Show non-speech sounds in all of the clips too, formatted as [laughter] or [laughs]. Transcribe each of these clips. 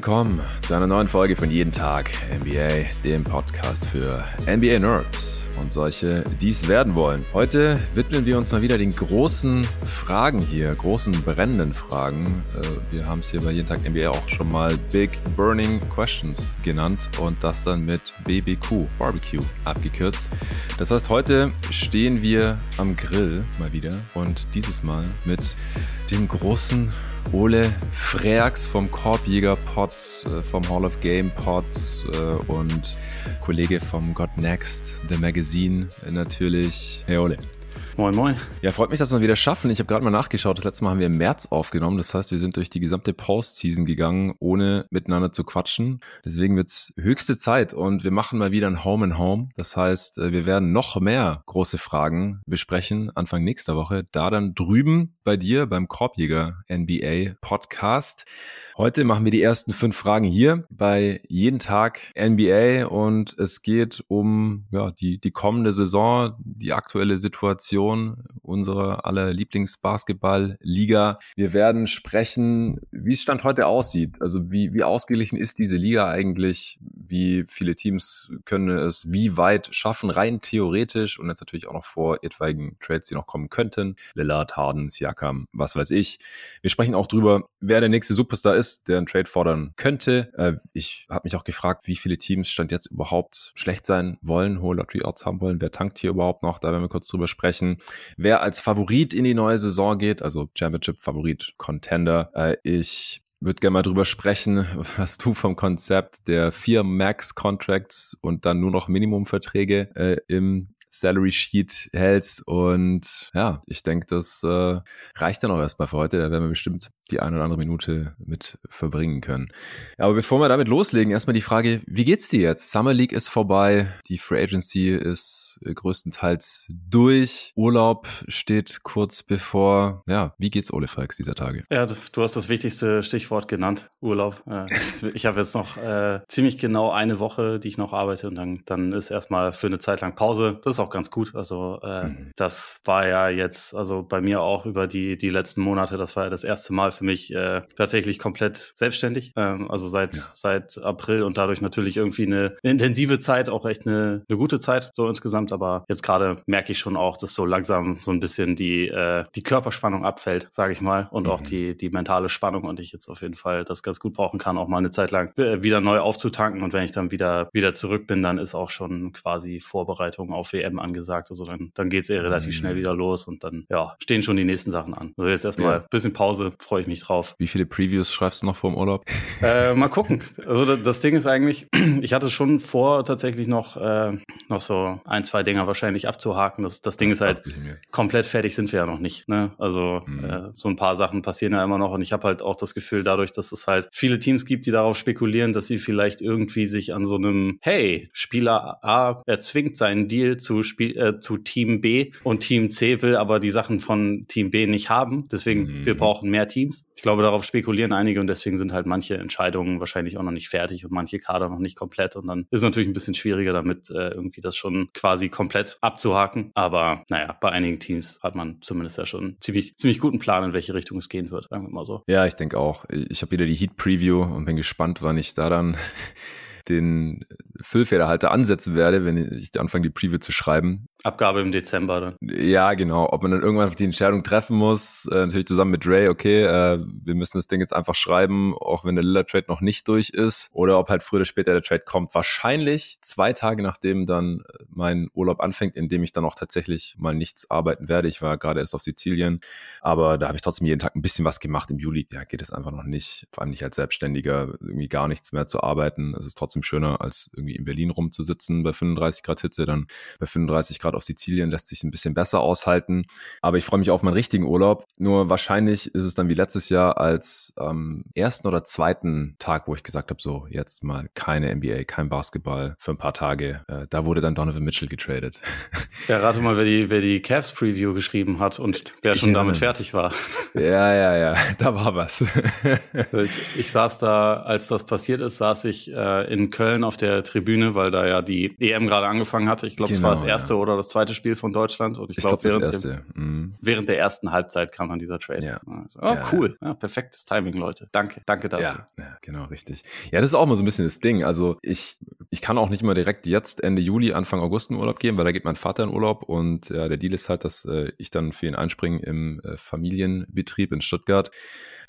willkommen zu einer neuen Folge von Jeden Tag NBA, dem Podcast für NBA Nerds und solche, die es werden wollen. Heute widmen wir uns mal wieder den großen Fragen hier, großen brennenden Fragen. Äh, wir haben es hier bei Jeden Tag NBA auch schon mal Big Burning Questions genannt und das dann mit BBQ, Barbecue, abgekürzt. Das heißt, heute stehen wir am Grill mal wieder und dieses Mal mit dem großen Ole Freaks vom Korbjäger Pod, äh, vom Hall of Game Pod äh, und Kollege vom God Next, The Magazine natürlich. Hey Ole. Moin, moin. Ja, freut mich, dass wir wieder schaffen. Ich habe gerade mal nachgeschaut. Das letzte Mal haben wir im März aufgenommen. Das heißt, wir sind durch die gesamte Postseason gegangen, ohne miteinander zu quatschen. Deswegen wird's höchste Zeit und wir machen mal wieder ein Home and Home. Das heißt, äh, wir werden noch mehr große Fragen besprechen Anfang nächster Woche. Da dann drüben bei dir beim Korbjäger NBA Podcast. Heute machen wir die ersten fünf Fragen hier bei jeden Tag NBA und es geht um ja, die, die kommende Saison, die aktuelle Situation unserer aller Lieblingsbasketball-Liga. Wir werden sprechen, wie es Stand heute aussieht. Also wie, wie ausgeglichen ist diese Liga eigentlich? Wie viele Teams können es wie weit schaffen, rein theoretisch und jetzt natürlich auch noch vor etwaigen Trades, die noch kommen könnten. Lillard, Harden, Siakam, was weiß ich. Wir sprechen auch drüber, wer der nächste Superstar ist der einen Trade fordern könnte. Äh, ich habe mich auch gefragt, wie viele Teams stand jetzt überhaupt schlecht sein wollen, hohe Lottery-Outs haben wollen. Wer tankt hier überhaupt noch? Da werden wir kurz drüber sprechen. Wer als Favorit in die neue Saison geht, also Championship-Favorit, Contender. Äh, ich würde gerne mal drüber sprechen, [laughs] was du vom Konzept der vier Max-Contracts und dann nur noch Minimumverträge äh, im Salary Sheet hältst. Und ja, ich denke, das äh, reicht dann auch erstmal für heute. Da werden wir bestimmt die eine oder andere Minute mit verbringen können. Aber bevor wir damit loslegen, erstmal die Frage, wie geht's dir jetzt? Summer League ist vorbei, die Free Agency ist größtenteils durch, Urlaub steht kurz bevor. Ja, wie geht's Ole Frex dieser Tage? Ja, du hast das wichtigste Stichwort genannt, Urlaub. [laughs] Ich habe jetzt noch äh, ziemlich genau eine Woche, die ich noch arbeite und dann, dann ist erstmal für eine Zeit lang Pause. Das auch ganz gut. Also äh, mhm. das war ja jetzt, also bei mir auch über die, die letzten Monate, das war ja das erste Mal für mich äh, tatsächlich komplett selbstständig. Ähm, also seit, ja. seit April und dadurch natürlich irgendwie eine, eine intensive Zeit, auch echt eine, eine gute Zeit so insgesamt. Aber jetzt gerade merke ich schon auch, dass so langsam so ein bisschen die, äh, die Körperspannung abfällt, sage ich mal, und mhm. auch die, die mentale Spannung und ich jetzt auf jeden Fall das ganz gut brauchen kann, auch mal eine Zeit lang äh, wieder neu aufzutanken. Und wenn ich dann wieder, wieder zurück bin, dann ist auch schon quasi Vorbereitung auf WM angesagt. Also dann, dann geht es eh relativ schnell mhm. wieder los und dann ja, stehen schon die nächsten Sachen an. Also jetzt erstmal ein ja. bisschen Pause, freue ich mich drauf. Wie viele Previews schreibst du noch vor dem Urlaub? [laughs] Äh, mal gucken. Also das, das, Ding ist eigentlich, [clears throat] ich hatte schon vor, tatsächlich noch, äh, noch so ein, zwei Dinger wahrscheinlich abzuhaken. Das, das Ding das ist halt komplett fertig sind wir ja noch nicht. Ne? Also mhm. äh, so ein paar Sachen passieren ja immer noch und ich habe halt auch das Gefühl, dadurch, dass es halt viele Teams gibt, die darauf spekulieren, dass sie vielleicht irgendwie sich an so einem, hey, Spieler A erzwingt seinen Deal zu Spiel, äh, zu Team B und Team C will aber die Sachen von Team B nicht haben. Deswegen, mhm. wir brauchen mehr Teams. Ich glaube, darauf spekulieren einige und deswegen sind halt manche Entscheidungen wahrscheinlich auch noch nicht fertig und manche Kader noch nicht komplett. Und dann ist es natürlich ein bisschen schwieriger damit, äh, irgendwie das schon quasi komplett abzuhaken. Aber naja, bei einigen Teams hat man zumindest ja schon ziemlich, ziemlich guten Plan, in welche Richtung es gehen wird, sagen wir mal so. Ja, ich denke auch. Ich habe wieder die Heat Preview und bin gespannt, wann ich da dann den Füllfederhalter ansetzen werde, wenn ich anfange, die Preview zu schreiben. Abgabe im Dezember dann. Ja, genau. Ob man dann irgendwann die Entscheidung treffen muss, äh, natürlich zusammen mit Ray, okay, äh, wir müssen das Ding jetzt einfach schreiben, auch wenn der Lillard-Trade noch nicht durch ist. Oder ob halt früher oder später der Trade kommt. Wahrscheinlich zwei Tage nachdem dann mein Urlaub anfängt, in dem ich dann auch tatsächlich mal nichts arbeiten werde. Ich war gerade erst auf Sizilien, aber da habe ich trotzdem jeden Tag ein bisschen was gemacht. Im Juli ja, geht es einfach noch nicht. Vor allem nicht als Selbstständiger, irgendwie gar nichts mehr zu arbeiten. Es ist trotzdem schöner, als irgendwie in Berlin rumzusitzen bei 35 Grad Hitze. Dann bei 35 Grad auf Sizilien lässt sich ein bisschen besser aushalten. Aber ich freue mich auf meinen richtigen Urlaub. Nur wahrscheinlich ist es dann wie letztes Jahr als ähm, ersten oder zweiten Tag, wo ich gesagt habe, so jetzt mal keine NBA, kein Basketball für ein paar Tage. Äh, da wurde dann Donovan Mitchell getradet. [laughs] Ja, rate mal, wer die, wer die Cavs Preview geschrieben hat und wer schon ja. damit fertig war. Ja, ja, ja, da war was. [laughs] ich, ich saß da, als das passiert ist, saß ich äh, in Köln auf der Tribüne, weil da ja die EM gerade angefangen hatte. Ich glaube, es genau, war das erste ja. oder das zweite Spiel von Deutschland. Und ich, ich glaube, glaub, während, mhm. während der ersten Halbzeit kam dann dieser Trade. Ja. Also, oh, ja, cool. Ja, perfektes Timing, Leute. Danke, danke dafür. Ja, genau, richtig. Ja, das ist auch mal so ein bisschen das Ding. Also ich, ich kann auch nicht mal direkt jetzt Ende Juli, Anfang August in Urlaub gehen, weil da geht mein Vater in Urlaub und ja, der Deal ist halt, dass äh, ich dann für ihn einspringe im äh, Familienbetrieb in Stuttgart.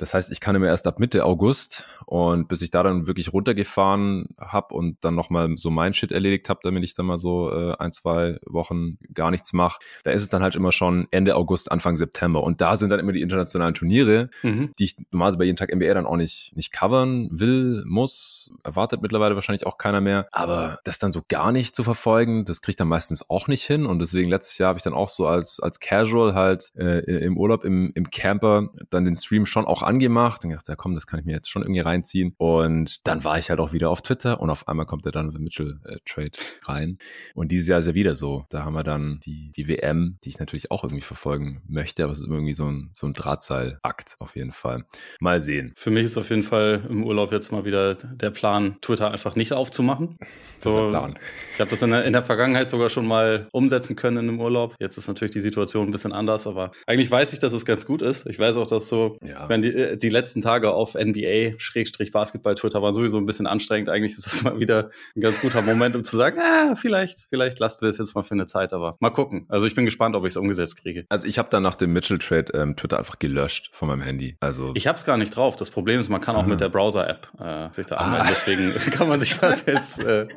Das heißt, ich kann immer erst ab Mitte August und bis ich da dann wirklich runtergefahren habe und dann nochmal so mein Shit erledigt habe, damit ich dann mal so äh, ein, zwei Wochen gar nichts mache, da ist es dann halt immer schon Ende August, Anfang September. Und da sind dann immer die internationalen Turniere, mhm. die ich normalerweise bei jedem Tag NBA dann auch nicht, nicht covern will, muss. Erwartet mittlerweile wahrscheinlich auch keiner mehr. Aber das dann so gar nicht zu verfolgen, das kriegt dann meistens auch nicht hin. Und deswegen letztes Jahr habe ich dann auch so als, als Casual halt äh, im Urlaub im, im Camper dann den Stream schon auch angemacht und gedacht, ja komm, das kann ich mir jetzt schon irgendwie reinziehen. Und dann war ich halt auch wieder auf Twitter und auf einmal kommt der dann Mitchell äh, Trade rein. Und dieses Jahr ist er wieder so. Da haben wir dann die, die WM, die ich natürlich auch irgendwie verfolgen möchte, aber es ist irgendwie so ein, so ein Drahtseilakt auf jeden Fall. Mal sehen. Für mich ist auf jeden Fall im Urlaub jetzt mal wieder der Plan, Twitter einfach nicht aufzumachen. So, das ist der Plan. Ich habe das in der, in der Vergangenheit sogar schon mal umsetzen können in einem Urlaub. Jetzt ist natürlich die Situation ein bisschen anders, aber eigentlich weiß ich, dass es ganz gut ist. Ich weiß auch, dass so, ja. wenn die, die letzten Tage auf NBA-Basketball-Twitter waren sowieso ein bisschen anstrengend. Eigentlich ist das mal wieder ein ganz guter Moment, um zu sagen, ah, vielleicht, vielleicht lassen wir es jetzt mal für eine Zeit, aber mal gucken. Also ich bin gespannt, ob ich es umgesetzt kriege. Also ich habe dann nach dem Mitchell-Trade ähm, Twitter einfach gelöscht von meinem Handy. Also ich habe es gar nicht drauf. Das Problem ist, man kann auch Aha. mit der Browser-App äh, sich da anmelden. Ah. Deswegen [laughs] kann man sich da selbst äh,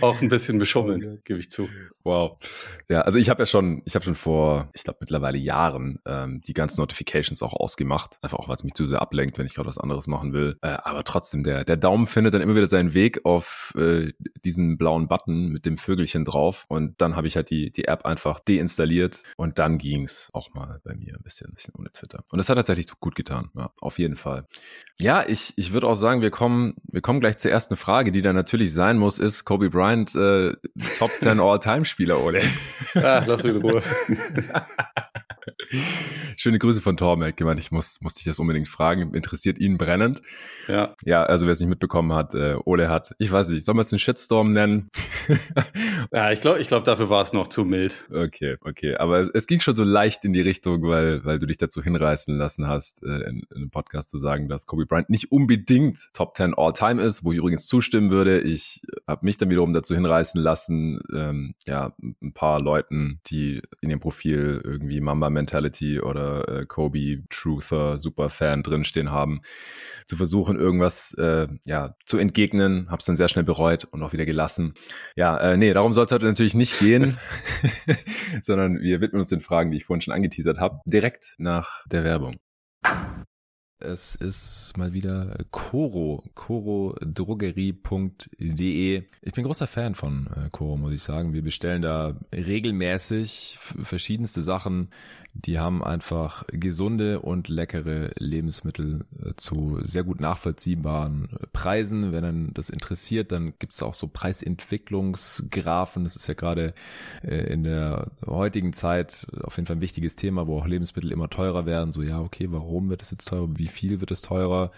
auch ein bisschen beschummeln, gebe ich zu. Wow. Ja, also ich habe ja schon, ich habe schon vor, ich glaube mittlerweile Jahren ähm, die ganzen Notifications auch ausgemacht, einfach auch weil es mich zu sehr ablenkt, wenn ich gerade was anderes machen will. Äh, aber trotzdem, der, der Daumen findet dann immer wieder seinen Weg auf äh, diesen blauen Button mit dem Vögelchen drauf. Und dann habe ich halt die, die App einfach deinstalliert und dann ging's auch mal bei mir ein bisschen, ein bisschen ohne Twitter. Und das hat tatsächlich gut getan, ja, auf jeden Fall. Ja, ich, ich würde auch sagen, wir kommen, wir kommen gleich zur ersten Frage, die da natürlich sein muss, ist Kobe Bryant äh, Top 10 All-Time-Spieler, oder? [laughs] Ah, lass mich in Ruhe. [laughs] Schöne Grüße von Tormek. Gemeint, ich muss, musste dich das unbedingt fragen. Interessiert ihn brennend. Ja. Ja, also wer es nicht mitbekommen hat, äh, Ole hat, ich weiß nicht, soll man es einen Shitstorm nennen? [laughs] ja, ich glaube, ich glaube, dafür war es noch zu mild. Okay, okay. Aber es, es, ging schon so leicht in die Richtung, weil, weil du dich dazu hinreißen lassen hast, äh, in, in einem Podcast zu sagen, dass Kobe Bryant nicht unbedingt Top 10 All-Time ist, wo ich übrigens zustimmen würde. Ich habe mich dann wiederum dazu hinreißen lassen, ähm, ja, ein paar Leuten, die in ihrem Profil irgendwie Mamba Mentality oder äh, Kobe Truther Superfan drinstehen haben, zu versuchen, irgendwas äh, ja, zu entgegnen. Hab's dann sehr schnell bereut und auch wieder gelassen. Ja, äh, nee, darum soll es heute natürlich nicht gehen, [laughs] sondern wir widmen uns den Fragen, die ich vorhin schon angeteasert habe, direkt nach der Werbung. Es ist mal wieder Coro, corodrogerie.de. Ich bin großer Fan von äh, Coro, muss ich sagen. Wir bestellen da regelmäßig verschiedenste Sachen die haben einfach gesunde und leckere Lebensmittel äh, zu sehr gut nachvollziehbaren Preisen. Wenn dann das interessiert, dann gibt's auch so Preisentwicklungsgrafen. Das ist ja gerade äh, in der heutigen Zeit auf jeden Fall ein wichtiges Thema, wo auch Lebensmittel immer teurer werden. So, ja, okay, warum wird es jetzt teurer? Wie viel wird es teurer?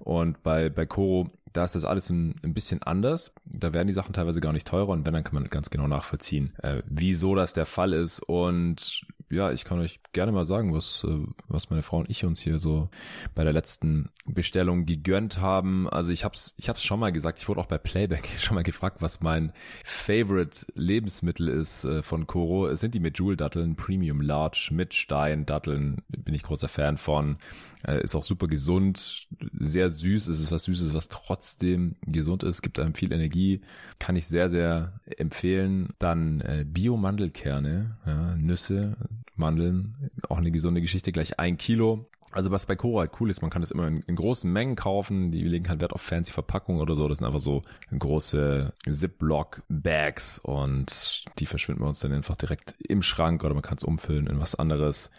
Und bei, bei Coro da ist das alles ein, ein, bisschen anders. Da werden die Sachen teilweise gar nicht teurer und wenn, dann kann man ganz genau nachvollziehen, äh, wieso das der Fall ist. Und ja, ich kann euch gerne mal sagen, was, äh, was meine Frau und ich uns hier so bei der letzten Bestellung gegönnt haben. Also ich hab's, ich hab's schon mal gesagt, ich wurde auch bei Playback [laughs] schon mal gefragt, was mein Favorite Lebensmittel ist äh, von Koro. Es sind die Medjool-Datteln, Premium Large mit Stein-Datteln, bin ich großer Fan von. Äh, ist auch super gesund, sehr süß. Es ist was Süßes, was trotzdem gesund ist, gibt einem viel Energie. Kann ich sehr, sehr empfehlen. Dann Bio-Mandelkerne, ja, Nüsse, Mandeln, auch eine gesunde Geschichte, gleich ein Kilo. Also was bei Cora halt cool ist, man kann das immer in, in, großen Mengen kaufen. Die legen halt Wert auf fancy Verpackungen oder so. Das sind einfach so große Ziploc-Bags und die verschwinden wir uns dann einfach direkt im Schrank oder man kann es umfüllen in was anderes.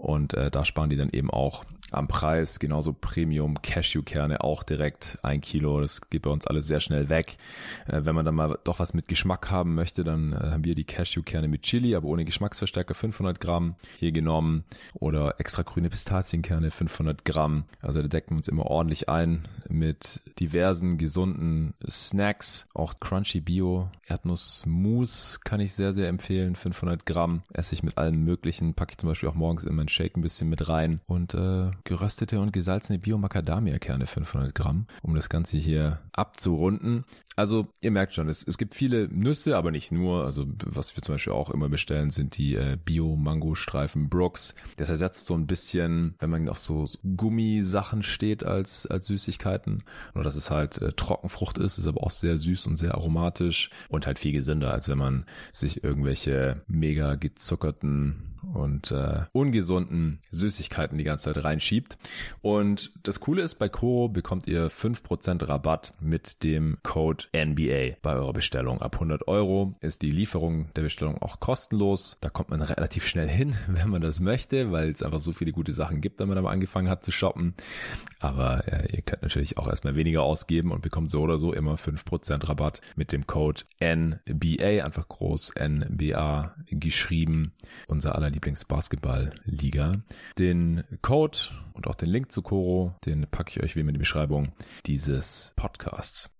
Und äh, da sparen die dann eben auch am Preis. Genauso Premium Cashewkerne auch direkt ein Kilo. Das geht bei uns alles sehr schnell weg. Äh, wenn man dann mal doch was mit Geschmack haben möchte, dann äh, haben wir die Cashewkerne mit Chili, aber ohne Geschmacksverstärker 500 Gramm hier genommen oder extra grüne Pistazienkerne 500 Gramm. Also da decken wir uns immer ordentlich ein mit diversen gesunden Snacks. Auch Crunchy Bio Erdnuss Mousse kann ich sehr, sehr empfehlen. 500 Gramm esse ich mit allem möglichen. Packe ich zum Beispiel auch morgens in meinen Shake ein bisschen mit rein. Und äh, geröstete und gesalzene Bio-Macadamia-Kerne 500 Gramm, um das Ganze hier abzurunden. Also ihr merkt schon, es, es gibt viele Nüsse, aber nicht nur. Also was wir zum Beispiel auch immer bestellen, sind die äh, Bio-Mango-Streifen Brooks. Das ersetzt so ein bisschen, wenn man auf so Gummisachen steht als, als Süßigkeiten. Nur dass es halt äh, Trockenfrucht ist, ist aber auch sehr süß und sehr aromatisch und halt viel gesünder, als wenn man sich irgendwelche mega gezuckerten und äh, ungesunden Süßigkeiten die ganze Zeit reinschiebt. Und das Coole ist, bei Koro bekommt ihr 5% Rabatt mit dem Code NBA bei eurer Bestellung. Ab 100 Euro ist die Lieferung der Bestellung auch kostenlos. Da kommt man relativ schnell hin, [laughs] wenn man das möchte, weil es einfach so viele gute Sachen gibt, wenn man mal angefangen hat zu shoppen. Aber äh, ihr könnt natürlich auch erstmal weniger ausgeben und bekommt so oder so immer 5% Rabatt mit dem Code NBA, einfach groß NBA geschrieben. Unser aller Lieblingsbasketball-Liga. Den Code und auch den Link zu Coro, den packe ich euch wie immer in die Beschreibung dieses Podcasts.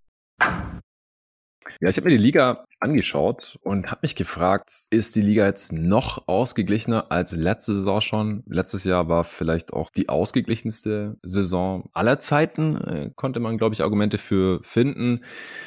Ja, ich habe mir die Liga angeschaut und habe mich gefragt, ist die Liga jetzt noch ausgeglichener als letzte Saison schon? Letztes Jahr war vielleicht auch die ausgeglichenste Saison aller Zeiten, äh, konnte man, glaube ich, Argumente für finden.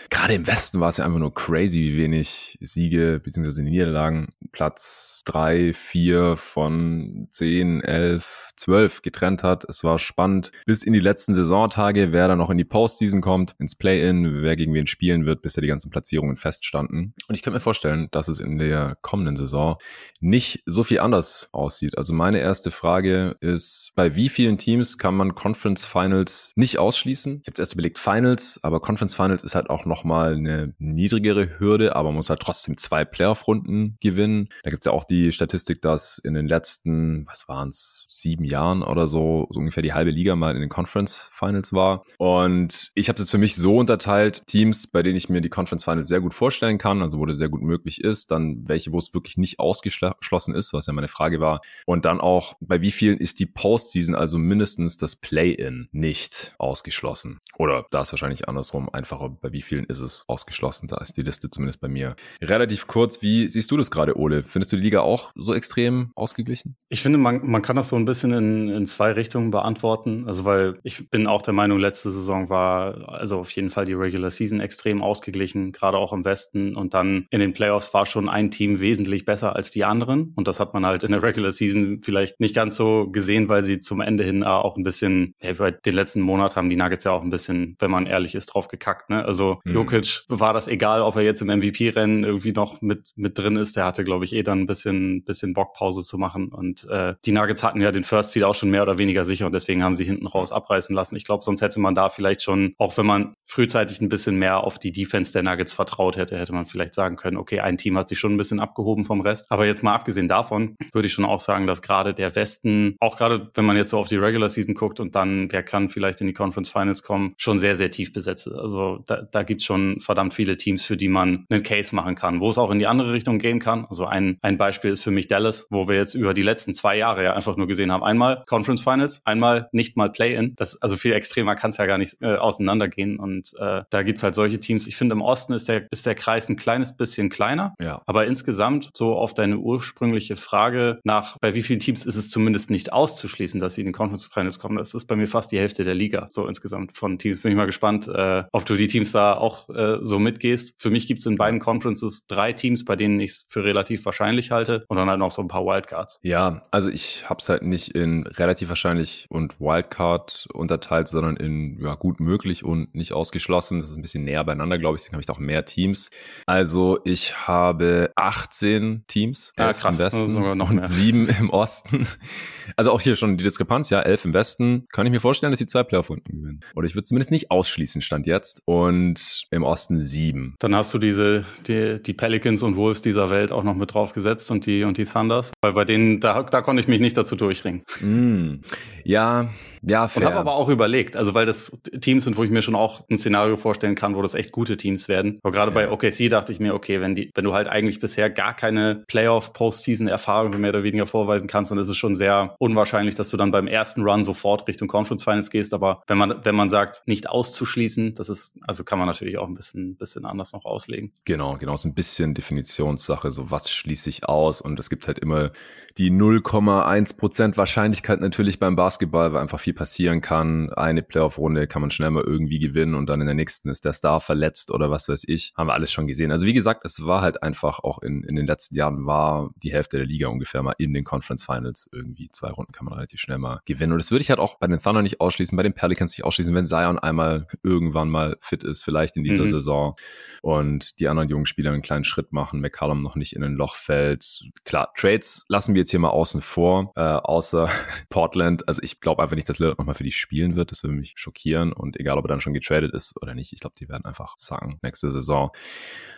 Gerade im Westen war es ja einfach nur crazy, wie wenig Siege bzw. Niederlagen Platz drei, vier von zehn, elf, zwölf getrennt hat. Es war spannend bis in die letzten Saisontage, wer da noch in die Postseason kommt, ins Play-In, wer gegen wen spielen wird, bis er die ganzen ganzen Platzierungen feststanden. Und ich kann mir vorstellen, dass es in der kommenden Saison nicht so viel anders aussieht. Also meine erste Frage ist, bei wie vielen Teams kann man Conference Finals nicht ausschließen? Ich habe erst überlegt Finals, aber Conference Finals ist halt auch nochmal eine niedrigere Hürde, aber man muss halt trotzdem zwei Playoff-Runden gewinnen. Da gibt's ja auch die Statistik, dass in den letzten, was waren es, sieben Jahren oder so, so ungefähr die halbe Liga mal in den Conference Finals war. Und ich habe es jetzt für mich so unterteilt, Teams, bei denen ich mir die Conference Conference Finals sehr gut vorstellen kann, also wo das sehr gut möglich ist, dann welche, wo es wirklich nicht ausgeschlossen ist, was ja meine Frage war. Und dann auch, bei wie vielen ist die Postseason, also mindestens das Play-In, nicht ausgeschlossen? Oder da ist wahrscheinlich andersrum einfacher, bei wie vielen ist es ausgeschlossen? Da ist die Liste zumindest bei mir relativ kurz. Wie siehst du das gerade, Ole? Findest du die Liga auch so extrem ausgeglichen? Ich finde, man, man kann das so ein bisschen in, in zwei Richtungen beantworten. Also, weil ich bin auch der Meinung, letzte Saison war also auf jeden Fall die Regular Season extrem ausgeglichen gerade auch im Westen. Und dann in den Playoffs war schon ein Team wesentlich besser als die anderen. Und das hat man halt in der Regular Season vielleicht nicht ganz so gesehen, weil sie zum Ende hin auch ein bisschen, ja, bei den letzten Monat haben die Nuggets ja auch ein bisschen, wenn man ehrlich ist, drauf gekackt. Ne? Also mhm. Jokic war das egal, ob er jetzt im MVP-Rennen irgendwie noch mit, mit drin ist. Der hatte, glaube ich, eh dann ein bisschen, bisschen Bockpause zu machen. Und äh, die Nuggets hatten ja den First Seed auch schon mehr oder weniger sicher und deswegen haben sie hinten raus abreißen lassen. Ich glaube, sonst hätte man da vielleicht schon, auch wenn man frühzeitig ein bisschen mehr auf die Defense der Nuggets Nuggets vertraut hätte, hätte man vielleicht sagen können, okay, ein Team hat sich schon ein bisschen abgehoben vom Rest. Aber jetzt mal abgesehen davon, würde ich schon auch sagen, dass gerade der Westen, auch gerade wenn man jetzt so auf die Regular Season guckt und dann, wer kann vielleicht in die Conference Finals kommen, schon sehr, sehr tief besetzt ist. Also da, da gibt es schon verdammt viele Teams, für die man einen Case machen kann, wo es auch in die andere Richtung gehen kann. Also ein, ein Beispiel ist für mich Dallas, wo wir jetzt über die letzten zwei Jahre ja einfach nur gesehen haben, einmal Conference Finals, einmal nicht mal Play-In. Also viel extremer kann es ja gar nicht äh, auseinandergehen. Und äh, da es halt solche Teams. Ich finde im Osten Osten ist der, ist der Kreis ein kleines bisschen kleiner. Ja. Aber insgesamt, so auf deine ursprüngliche Frage nach, bei wie vielen Teams ist es zumindest nicht auszuschließen, dass sie in den Conference Finals kommen, das ist bei mir fast die Hälfte der Liga. So insgesamt von Teams. Bin ich mal gespannt, äh, ob du die Teams da auch äh, so mitgehst. Für mich gibt es in beiden Conferences drei Teams, bei denen ich es für relativ wahrscheinlich halte. Und dann halt noch so ein paar Wildcards. Ja, also ich habe es halt nicht in relativ wahrscheinlich und Wildcard unterteilt, sondern in ja, gut möglich und nicht ausgeschlossen. Das ist ein bisschen näher beieinander, glaube ich. Deswegen habe ich da noch mehr Teams. Also ich habe 18 Teams ja, krass, im Westen sogar noch und sieben [laughs] im Osten. Also auch hier schon die Diskrepanz, ja, elf im Westen. Kann ich mir vorstellen, dass die zwei Playoff-Runden gewinnen. Oder ich würde zumindest nicht ausschließen, Stand jetzt. Und im Osten sieben. Dann hast du diese, die, die Pelicans und Wolves dieser Welt auch noch mit drauf gesetzt und die, und die Thunders. Weil bei denen, da, da konnte ich mich nicht dazu durchringen. Mm, ja, Ja, fair. Und habe aber auch überlegt, also weil das Teams sind, wo ich mir schon auch ein Szenario vorstellen kann, wo das echt gute Teams werden. Aber gerade ja. bei OKC dachte ich mir, okay, wenn die, wenn du halt eigentlich bisher gar keine Playoff-Postseason-Erfahrung mehr oder weniger vorweisen kannst, dann ist es schon sehr unwahrscheinlich, dass du dann beim ersten Run sofort Richtung Conference Finals gehst. Aber wenn man, wenn man sagt, nicht auszuschließen, das ist, also kann man natürlich auch ein bisschen, bisschen anders noch auslegen. Genau, genau, so ein bisschen Definitionssache, so was schließe ich aus und es gibt halt immer die 0,1 Prozent Wahrscheinlichkeit natürlich beim Basketball, weil einfach viel passieren kann. Eine Playoff-Runde kann man schnell mal irgendwie gewinnen und dann in der nächsten ist der Star verletzt oder was weiß ich. Haben wir alles schon gesehen. Also wie gesagt, es war halt einfach auch in, in den letzten Jahren war die Hälfte der Liga ungefähr mal in den Conference Finals. Irgendwie zwei Runden kann man relativ schnell mal gewinnen. Und das würde ich halt auch bei den Thunder nicht ausschließen, bei den Pelicans nicht ausschließen, wenn Zion einmal irgendwann mal fit ist, vielleicht in dieser mhm. Saison und die anderen jungen Spieler einen kleinen Schritt machen, McCallum noch nicht in ein Loch fällt. Klar, Trades lassen wir jetzt hier mal außen vor, äh, außer [laughs] Portland. Also ich glaube einfach nicht, dass Lillard nochmal für die spielen wird. Das würde mich schockieren. Und egal, ob er dann schon getradet ist oder nicht, ich glaube, die werden einfach sagen, nächste Saison.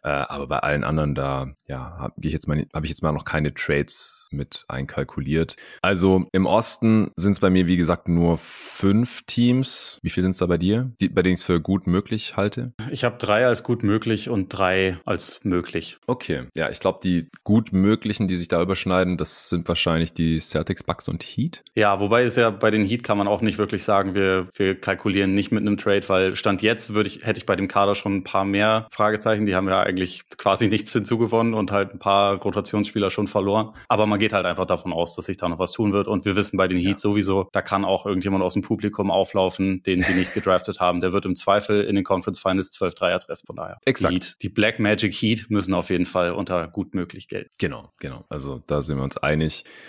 Äh, aber bei allen anderen da, ja, habe ich jetzt mal, habe ich jetzt mal noch keine Trades mit einkalkuliert. Also im Osten sind es bei mir, wie gesagt, nur fünf Teams. Wie viel sind es da bei dir, die, bei denen ich es für gut möglich halte? Ich habe drei als gut möglich und drei als möglich. Okay, ja, ich glaube, die gut möglichen, die sich da überschneiden, das sind wahrscheinlich die Celtics, Bucks und Heat. Ja, wobei es ja bei den Heat kann man auch nicht wirklich sagen, wir, wir kalkulieren nicht mit einem Trade, weil Stand jetzt würde ich, hätte ich bei dem Kader schon ein paar mehr Fragezeichen. Die haben ja eigentlich quasi [laughs] nichts hinzugewonnen und halt ein paar Rotationsspieler schon verloren. Aber man geht halt einfach davon aus, dass sich da noch was tun wird. Und wir wissen bei den Heat ja. sowieso, da kann auch irgendjemand aus dem Publikum auflaufen, den sie nicht gedraftet haben. Der wird im Zweifel in den Conference Finals 12 Dreier treffen. Von daher. Exakt. Die, Heat, die Black Magic Heat müssen auf jeden Fall unter gut möglich gelten. Genau, genau. Also da sind wir uns einig.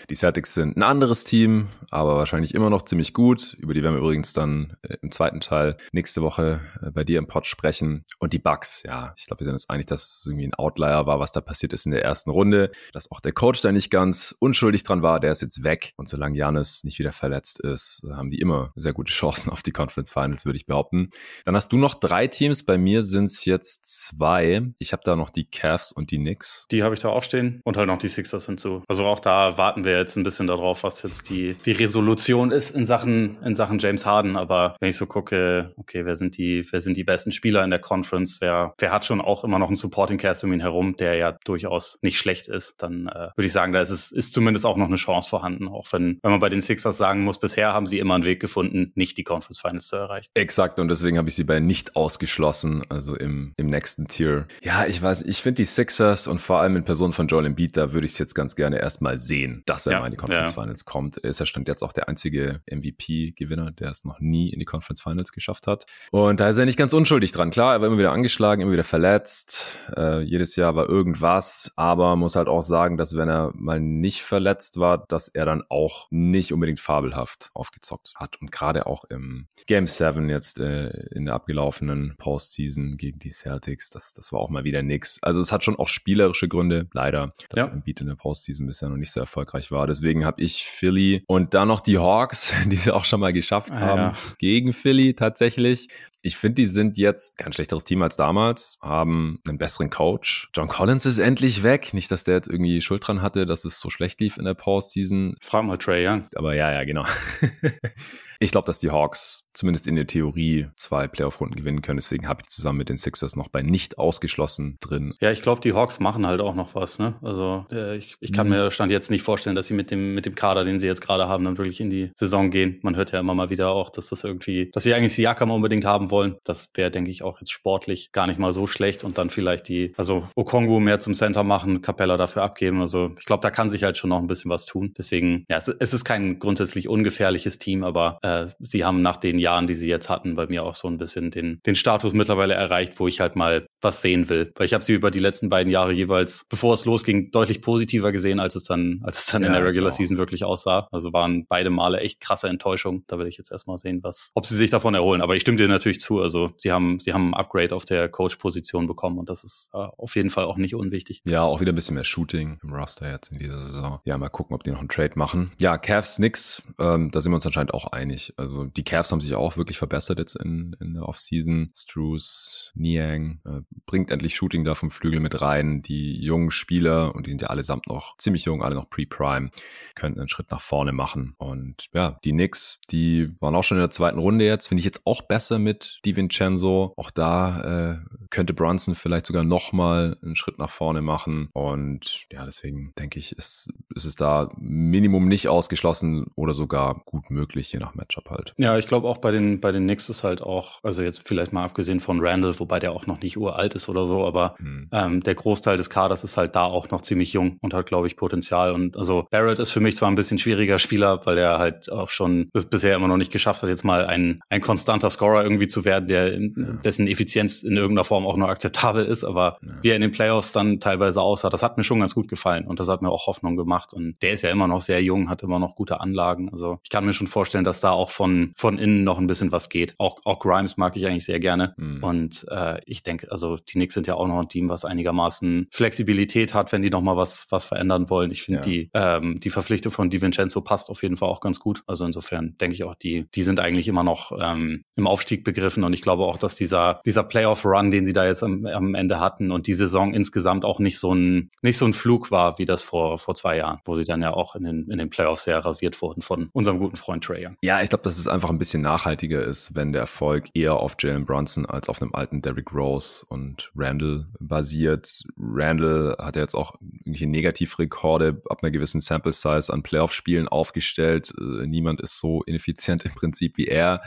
Die Celtics sind ein anderes Team, aber wahrscheinlich immer noch ziemlich gut. Über die werden wir übrigens dann äh, im zweiten Teil nächste Woche äh, bei dir im Pod sprechen. Und die Bucks, ja, ich glaube, wir sind uns einig, dass es irgendwie ein Outlier war, was da passiert ist in der ersten Runde. Dass auch der Coach da nicht ganz unschuldig dran war, der ist jetzt weg. Und solange Janis nicht wieder verletzt ist, haben die immer sehr gute Chancen auf die Conference Finals, würde ich behaupten. Dann hast du noch drei Teams. Bei mir sind es jetzt zwei. Ich habe da noch die Cavs und die Knicks. Die habe ich da auch stehen und halt noch die Sixers hinzu. Also auch da warten wir jetzt ein bisschen darauf, was jetzt die, die Resolution ist in Sachen, in Sachen James Harden. Aber wenn ich so gucke, okay, wer sind die, wer sind die besten Spieler in der Conference? Wer, wer hat schon auch immer noch einen Supporting Cast um ihn herum, der ja durchaus nicht schlecht ist? Dann äh, würde ich sagen, da ist es, ist zumindest auch noch eine Chance vorhanden. Auch wenn, wenn man bei den Sixers sagen muss, bisher haben sie immer einen Weg gefunden, nicht die Conference Finals zu erreichen. Exakt. Und deswegen habe ich sie bei nicht ausgeschlossen, also im, im nächsten Tier. Ja, ich weiß, ich finde die Sixers und vor allem in Person von Joel Embiid, da würde ich es jetzt ganz gerne erstmal sehen, dass er ja, mal in die Conference ja. Finals kommt. Er ist ja stand jetzt auch der einzige MVP-Gewinner, der es noch nie in die Conference Finals geschafft hat. Und da ist er nicht ganz unschuldig dran. Klar, er war immer wieder angeschlagen, immer wieder verletzt. Äh, jedes Jahr war irgendwas, aber muss halt auch sagen, dass wenn er mal nicht verletzt war, dass er dann auch nicht unbedingt fabelhaft aufgezockt hat. Und gerade auch im Game 7 jetzt äh, in der abgelaufenen Postseason gegen die Celtics, das, das war auch mal wieder nix. Also es hat schon auch spielerische Gründe, leider, dass ja. Embiid in der Postseason bisher noch nicht so erfolgreich war. Deswegen habe ich Philly und dann noch die Hawks, [laughs] die sie auch schon mal geschafft ah, haben, ja. gegen Philly tatsächlich. Ich finde, die sind jetzt kein schlechteres Team als damals, haben einen besseren Coach. John Collins ist endlich weg. Nicht, dass der jetzt irgendwie Schuld dran hatte, dass es so schlecht lief in der Postseason. Frag mal Trey Young. Aber ja, ja, genau. [laughs] Ich glaube, dass die Hawks zumindest in der Theorie zwei Playoff-Runden gewinnen können. Deswegen habe ich zusammen mit den Sixers noch bei nicht ausgeschlossen drin. Ja, ich glaube, die Hawks machen halt auch noch was. Ne? Also äh, ich, ich kann mhm. mir Stand jetzt nicht vorstellen, dass sie mit dem, mit dem Kader, den sie jetzt gerade haben, dann wirklich in die Saison gehen. Man hört ja immer mal wieder auch, dass das irgendwie, dass sie eigentlich Siakam unbedingt haben wollen. Das wäre, denke ich, auch jetzt sportlich gar nicht mal so schlecht und dann vielleicht die, also Okongu mehr zum Center machen, Capella dafür abgeben. Also ich glaube, da kann sich halt schon noch ein bisschen was tun. Deswegen, ja, es, es ist kein grundsätzlich ungefährliches Team, aber äh, sie haben nach den Jahren, die sie jetzt hatten, bei mir auch so ein bisschen den, den Status mittlerweile erreicht, wo ich halt mal was sehen will. Weil ich habe sie über die letzten beiden Jahre jeweils, bevor es losging, deutlich positiver gesehen, als es dann, als es dann ja, in der Regular Season wirklich aussah. Also waren beide Male echt krasse Enttäuschungen. Da will ich jetzt erstmal sehen, was, ob sie sich davon erholen. Aber ich stimme dir natürlich ich zu. Also sie haben, sie haben ein Upgrade auf der Coach-Position bekommen und das ist äh, auf jeden Fall auch nicht unwichtig. Ja, auch wieder ein bisschen mehr Shooting im Roster jetzt in dieser Saison. Ja, mal gucken, ob die noch einen Trade machen. Ja, Cavs nix, ähm, da sind wir uns anscheinend auch einig. Also die Cavs haben sich auch wirklich verbessert jetzt in, in der Offseason. Struce, Niang äh, bringt endlich Shooting da vom Flügel mit rein. Die jungen Spieler, und die sind ja allesamt noch ziemlich jung, alle noch pre-prime, könnten einen Schritt nach vorne machen. Und ja, die Knicks, die waren auch schon in der zweiten Runde jetzt, finde ich jetzt auch besser mit DiVincenzo. Auch da äh, könnte Brunson vielleicht sogar nochmal einen Schritt nach vorne machen. Und ja, deswegen denke ich, ist, ist es da Minimum nicht ausgeschlossen oder sogar gut möglich, je nach Matchup halt. Ja, ich glaube auch bei den, bei den Knicks ist halt auch, also jetzt vielleicht mal abgesehen von Randall, wobei der auch noch nicht uralt ist oder so, aber hm. ähm, der Großteil des Kaders ist halt da auch noch ziemlich jung und hat, glaube ich, Potenzial. Und also Barrett ist für mich zwar ein bisschen schwieriger Spieler, weil er halt auch schon es bisher immer noch nicht geschafft hat, jetzt mal ein, ein konstanter Scorer irgendwie zu werden, der ja. dessen Effizienz in irgendeiner Form auch nur akzeptabel ist. Aber ja. wie er in den Playoffs dann teilweise aussah, das hat mir schon ganz gut gefallen und das hat mir auch Hoffnung gemacht. Und der ist ja immer noch sehr jung, hat immer noch gute Anlagen. Also ich kann mir schon vorstellen, dass da auch von, von innen noch ein bisschen was geht. Auch, auch Grimes mag ich eigentlich sehr gerne. Mhm. Und äh, ich denke, also die Knicks sind ja auch noch ein Team, was einigermaßen Flexibilität hat, wenn die noch mal was, was verändern wollen. Ich finde ja. die, ähm, die Verpflichtung von DiVincenzo passt auf jeden Fall auch ganz gut. Also insofern denke ich auch, die, die sind eigentlich immer noch ähm, im Aufstieg begriffen und ich glaube auch, dass dieser, dieser Playoff-Run, den sie da jetzt am, am Ende hatten und die Saison insgesamt auch nicht so ein, nicht so ein Flug war, wie das vor, vor zwei Jahren, wo sie dann ja auch in den, in den Playoffs sehr rasiert wurden von unserem guten Freund Trey. Ja, ich glaube, dass es einfach ein bisschen nachhaltiger ist, wenn der Erfolg eher auf Jalen Brunson als auf einem alten Derrick Rose und Randall basiert. Randall hat ja jetzt auch irgendwelche Negativrekorde ab einer gewissen Sample Size an Playoff-Spielen aufgestellt. Äh, niemand ist so ineffizient im Prinzip wie er.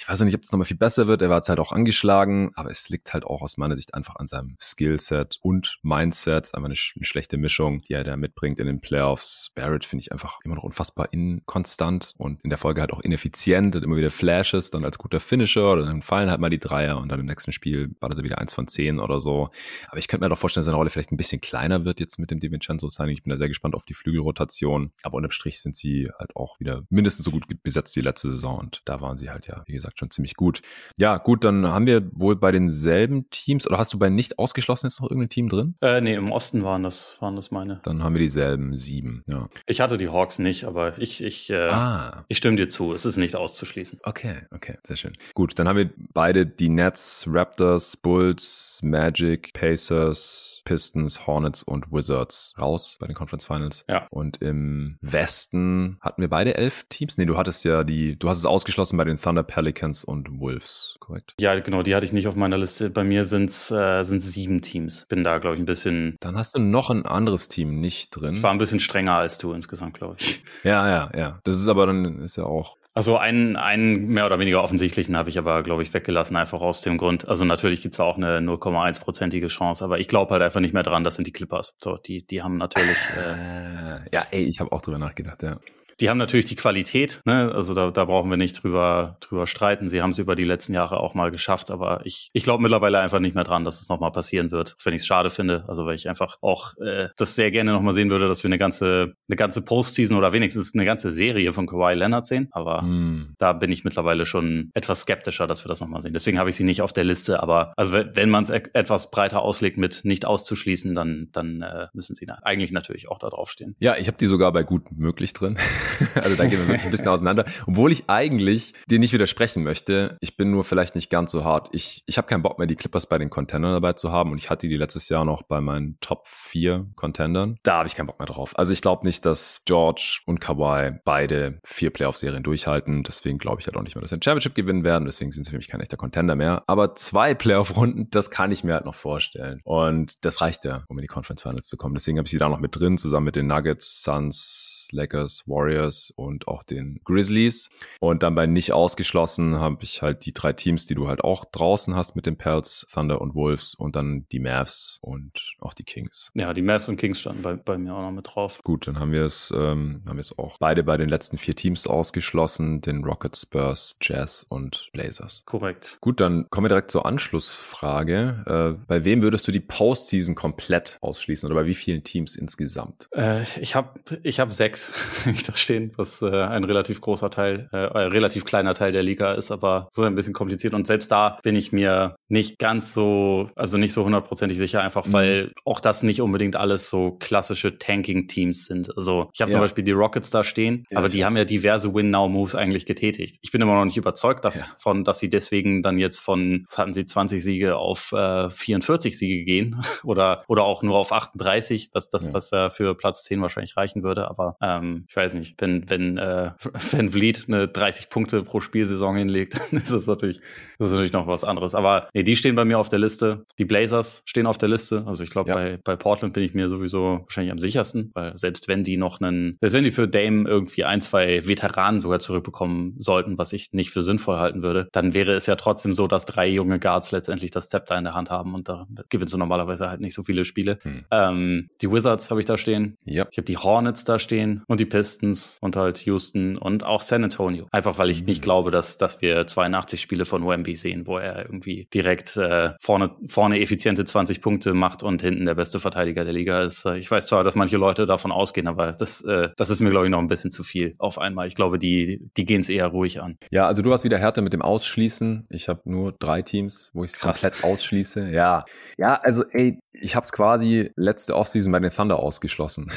Ich weiß nicht, ob es nochmal viel besser wird. Er war jetzt halt auch angeschlagen, aber es liegt halt auch aus meiner Sicht einfach an seinem Skillset und Mindset. Einfach eine, eine schlechte Mischung, die er da mitbringt in den Playoffs. Barrett finde ich einfach immer noch unfassbar inkonstant und in der Folge halt auch ineffizient, hat immer wieder Flashes, dann als guter Finisher oder dann fallen halt mal die Dreier und dann im nächsten Spiel war er wieder eins von zehn oder so. Aber ich könnte mir doch vorstellen, dass seine Rolle vielleicht ein bisschen kleiner wird jetzt mit dem DiVincenzo Signing. Ich bin da sehr gespannt auf die Flügelrotation. Aber unterm Strich sind sie halt auch wieder mindestens so gut besetzt wie letzte Saison und da waren sie halt ja, wie gesagt, gesagt, schon ziemlich gut. Ja, gut, dann haben wir wohl bei denselben Teams, oder hast du bei nicht ausgeschlossen jetzt noch irgendein Team drin? Äh, nee, im Osten waren das, waren das meine. Dann haben wir dieselben sieben, ja. Ich hatte die Hawks nicht, aber ich, ich, äh, ah. ich stimme dir zu. Es ist nicht auszuschließen. Okay, okay, sehr schön. Gut, dann haben wir beide die Nets, Raptors, Bulls, Magic, Pacers, Pistons, Hornets und Wizards raus bei den Conference Finals. Ja. Und im Westen hatten wir beide elf Teams. Nee, du hattest ja die, du hast es ausgeschlossen bei den Thunder Pelicans Pelicans und Wolves, korrekt? Ja, genau, die hatte ich nicht auf meiner Liste. Bei mir sind es äh, sieben Teams. Bin da, glaube ich, ein bisschen. Dann hast du noch ein anderes Team nicht drin. Ich war ein bisschen strenger als du insgesamt, glaube ich. [laughs] Ja, ja, ja. Das ist aber dann ist ja auch. Also einen, einen mehr oder weniger offensichtlichen habe ich aber, glaube ich, weggelassen, einfach aus dem Grund. Also natürlich gibt es auch eine 0,1-prozentige Chance, aber ich glaube halt einfach nicht mehr dran, das sind die Clippers. So, die, die haben natürlich. Äh, ja, ey, ich habe auch drüber nachgedacht, ja. Die haben natürlich die Qualität, ne? also da, da brauchen wir nicht drüber, drüber streiten. Sie haben es über die letzten Jahre auch mal geschafft, aber ich, ich glaube mittlerweile einfach nicht mehr dran, dass es nochmal passieren wird, wenn ich es schade finde. Also weil ich einfach auch äh, das sehr gerne nochmal sehen würde, dass wir eine ganze, eine ganze Postseason oder wenigstens eine ganze Serie von Kawhi Leonard sehen. Aber mm. da bin ich mittlerweile schon etwas skeptischer, dass wir das nochmal sehen. Deswegen habe ich sie nicht auf der Liste. Aber also wenn man es e etwas breiter auslegt mit nicht auszuschließen, dann, dann äh, müssen sie eigentlich natürlich auch da drauf stehen. Ja, ich habe die sogar bei gut möglich drin. [laughs] also da gehen wir wirklich ein bisschen auseinander. Obwohl ich eigentlich dir nicht widersprechen möchte. Ich bin nur vielleicht nicht ganz so hart. Ich, ich habe keinen Bock mehr, die Clippers bei den Contendern dabei zu haben. Und ich hatte die letztes Jahr noch bei meinen Top 4 Contendern. Da habe ich keinen Bock mehr drauf. Also ich glaube nicht, dass George und Kawhi beide vier Playoff-Serien durchhalten. Deswegen glaube ich halt auch nicht mehr, dass sie ein Championship gewinnen werden. Deswegen sind sie für mich kein echter Contender mehr. Aber zwei Playoff-Runden, das kann ich mir halt noch vorstellen. Und das reicht ja, um in die Conference Finals zu kommen. Deswegen habe ich sie da noch mit drin, zusammen mit den Nuggets, Suns, Lakers, Warriors und auch den Grizzlies. Und dann bei nicht ausgeschlossen habe ich halt die drei Teams, die du halt auch draußen hast mit den Pels, Thunder und Wolves und dann die Mavs und auch die Kings. Ja, die Mavs und Kings standen bei, bei mir auch noch mit drauf. Gut, dann haben wir es, ähm, haben wir es auch beide bei den letzten vier Teams ausgeschlossen, den Rockets, Spurs, Jazz und Blazers. Korrekt. Gut, dann kommen wir direkt zur Anschlussfrage. Äh, bei wem würdest du die Postseason komplett ausschließen oder bei wie vielen Teams insgesamt? Äh, ich habe ich hab sechs Mavericks [laughs] da stehen, was äh, ein relativ großer Teil, äh, äh, relativ kleiner Teil der Liga ist, aber so ein bisschen kompliziert. Und selbst da bin ich mir nicht ganz so, also nicht so hundertprozentig sicher, einfach mhm. weil auch das nicht unbedingt alles so klassische Tanking-Teams sind. Also ich habe ja. zum Beispiel die Rockets da stehen, ja, aber die haben ja diverse Win-Now-Moves eigentlich getätigt. Ich bin immer noch nicht überzeugt davon, ja. dass sie deswegen dann jetzt von, was hatten sie, 20 Siege auf äh, 44 Siege gehen [laughs] oder, oder auch nur auf 38, das, das was äh, für Platz 10 wahrscheinlich reichen würde. Aber ähm, ich weiß nicht, wenn, wenn äh, [laughs] Van Vliet eine 30 Punkte pro Spielsaison hinlegt, [laughs] dann ist das natürlich, das ist natürlich noch was anderes. Aber nee, die stehen bei mir auf der Liste. Die Blazers stehen auf der Liste. Also ich glaube, ja. bei, bei Portland bin ich mir sowieso wahrscheinlich am sichersten, weil selbst wenn die noch einen, selbst wenn die für Dame irgendwie ein, zwei Veteranen sogar zurückbekommen sollten, was ich nicht für sinnvoll halten würde, dann wäre es ja trotzdem so, dass drei junge Guards letztendlich das Zepter in der Hand haben und da gewinnst du normalerweise halt nicht so viele Spiele. Hm. Ähm, die Wizards habe ich da stehen. Ja. Ich habe die Hornets da stehen und die Pistons und halt Houston und auch San Antonio. Einfach weil ich hm. nicht glaube, dass, dass wir 82 Spiele von Wemby sehen, wo er irgendwie direkt äh, vorne, vorne effiziente 20 Punkte macht und hinten der beste Verteidiger der Liga ist. Äh, ich weiß zwar, dass manche Leute davon ausgehen, aber das, äh, das ist mir, glaube ich, noch ein bisschen zu viel auf einmal. Ich glaube, die, die gehen es eher ruhig an. Ja, also du hast wieder Härte mit dem Ausschließen. Ich habe nur drei Teams, wo ich es komplett ausschließe. Ja, ja, also ey, ich habe es quasi letzte Offseason bei den Thunder ausgeschlossen.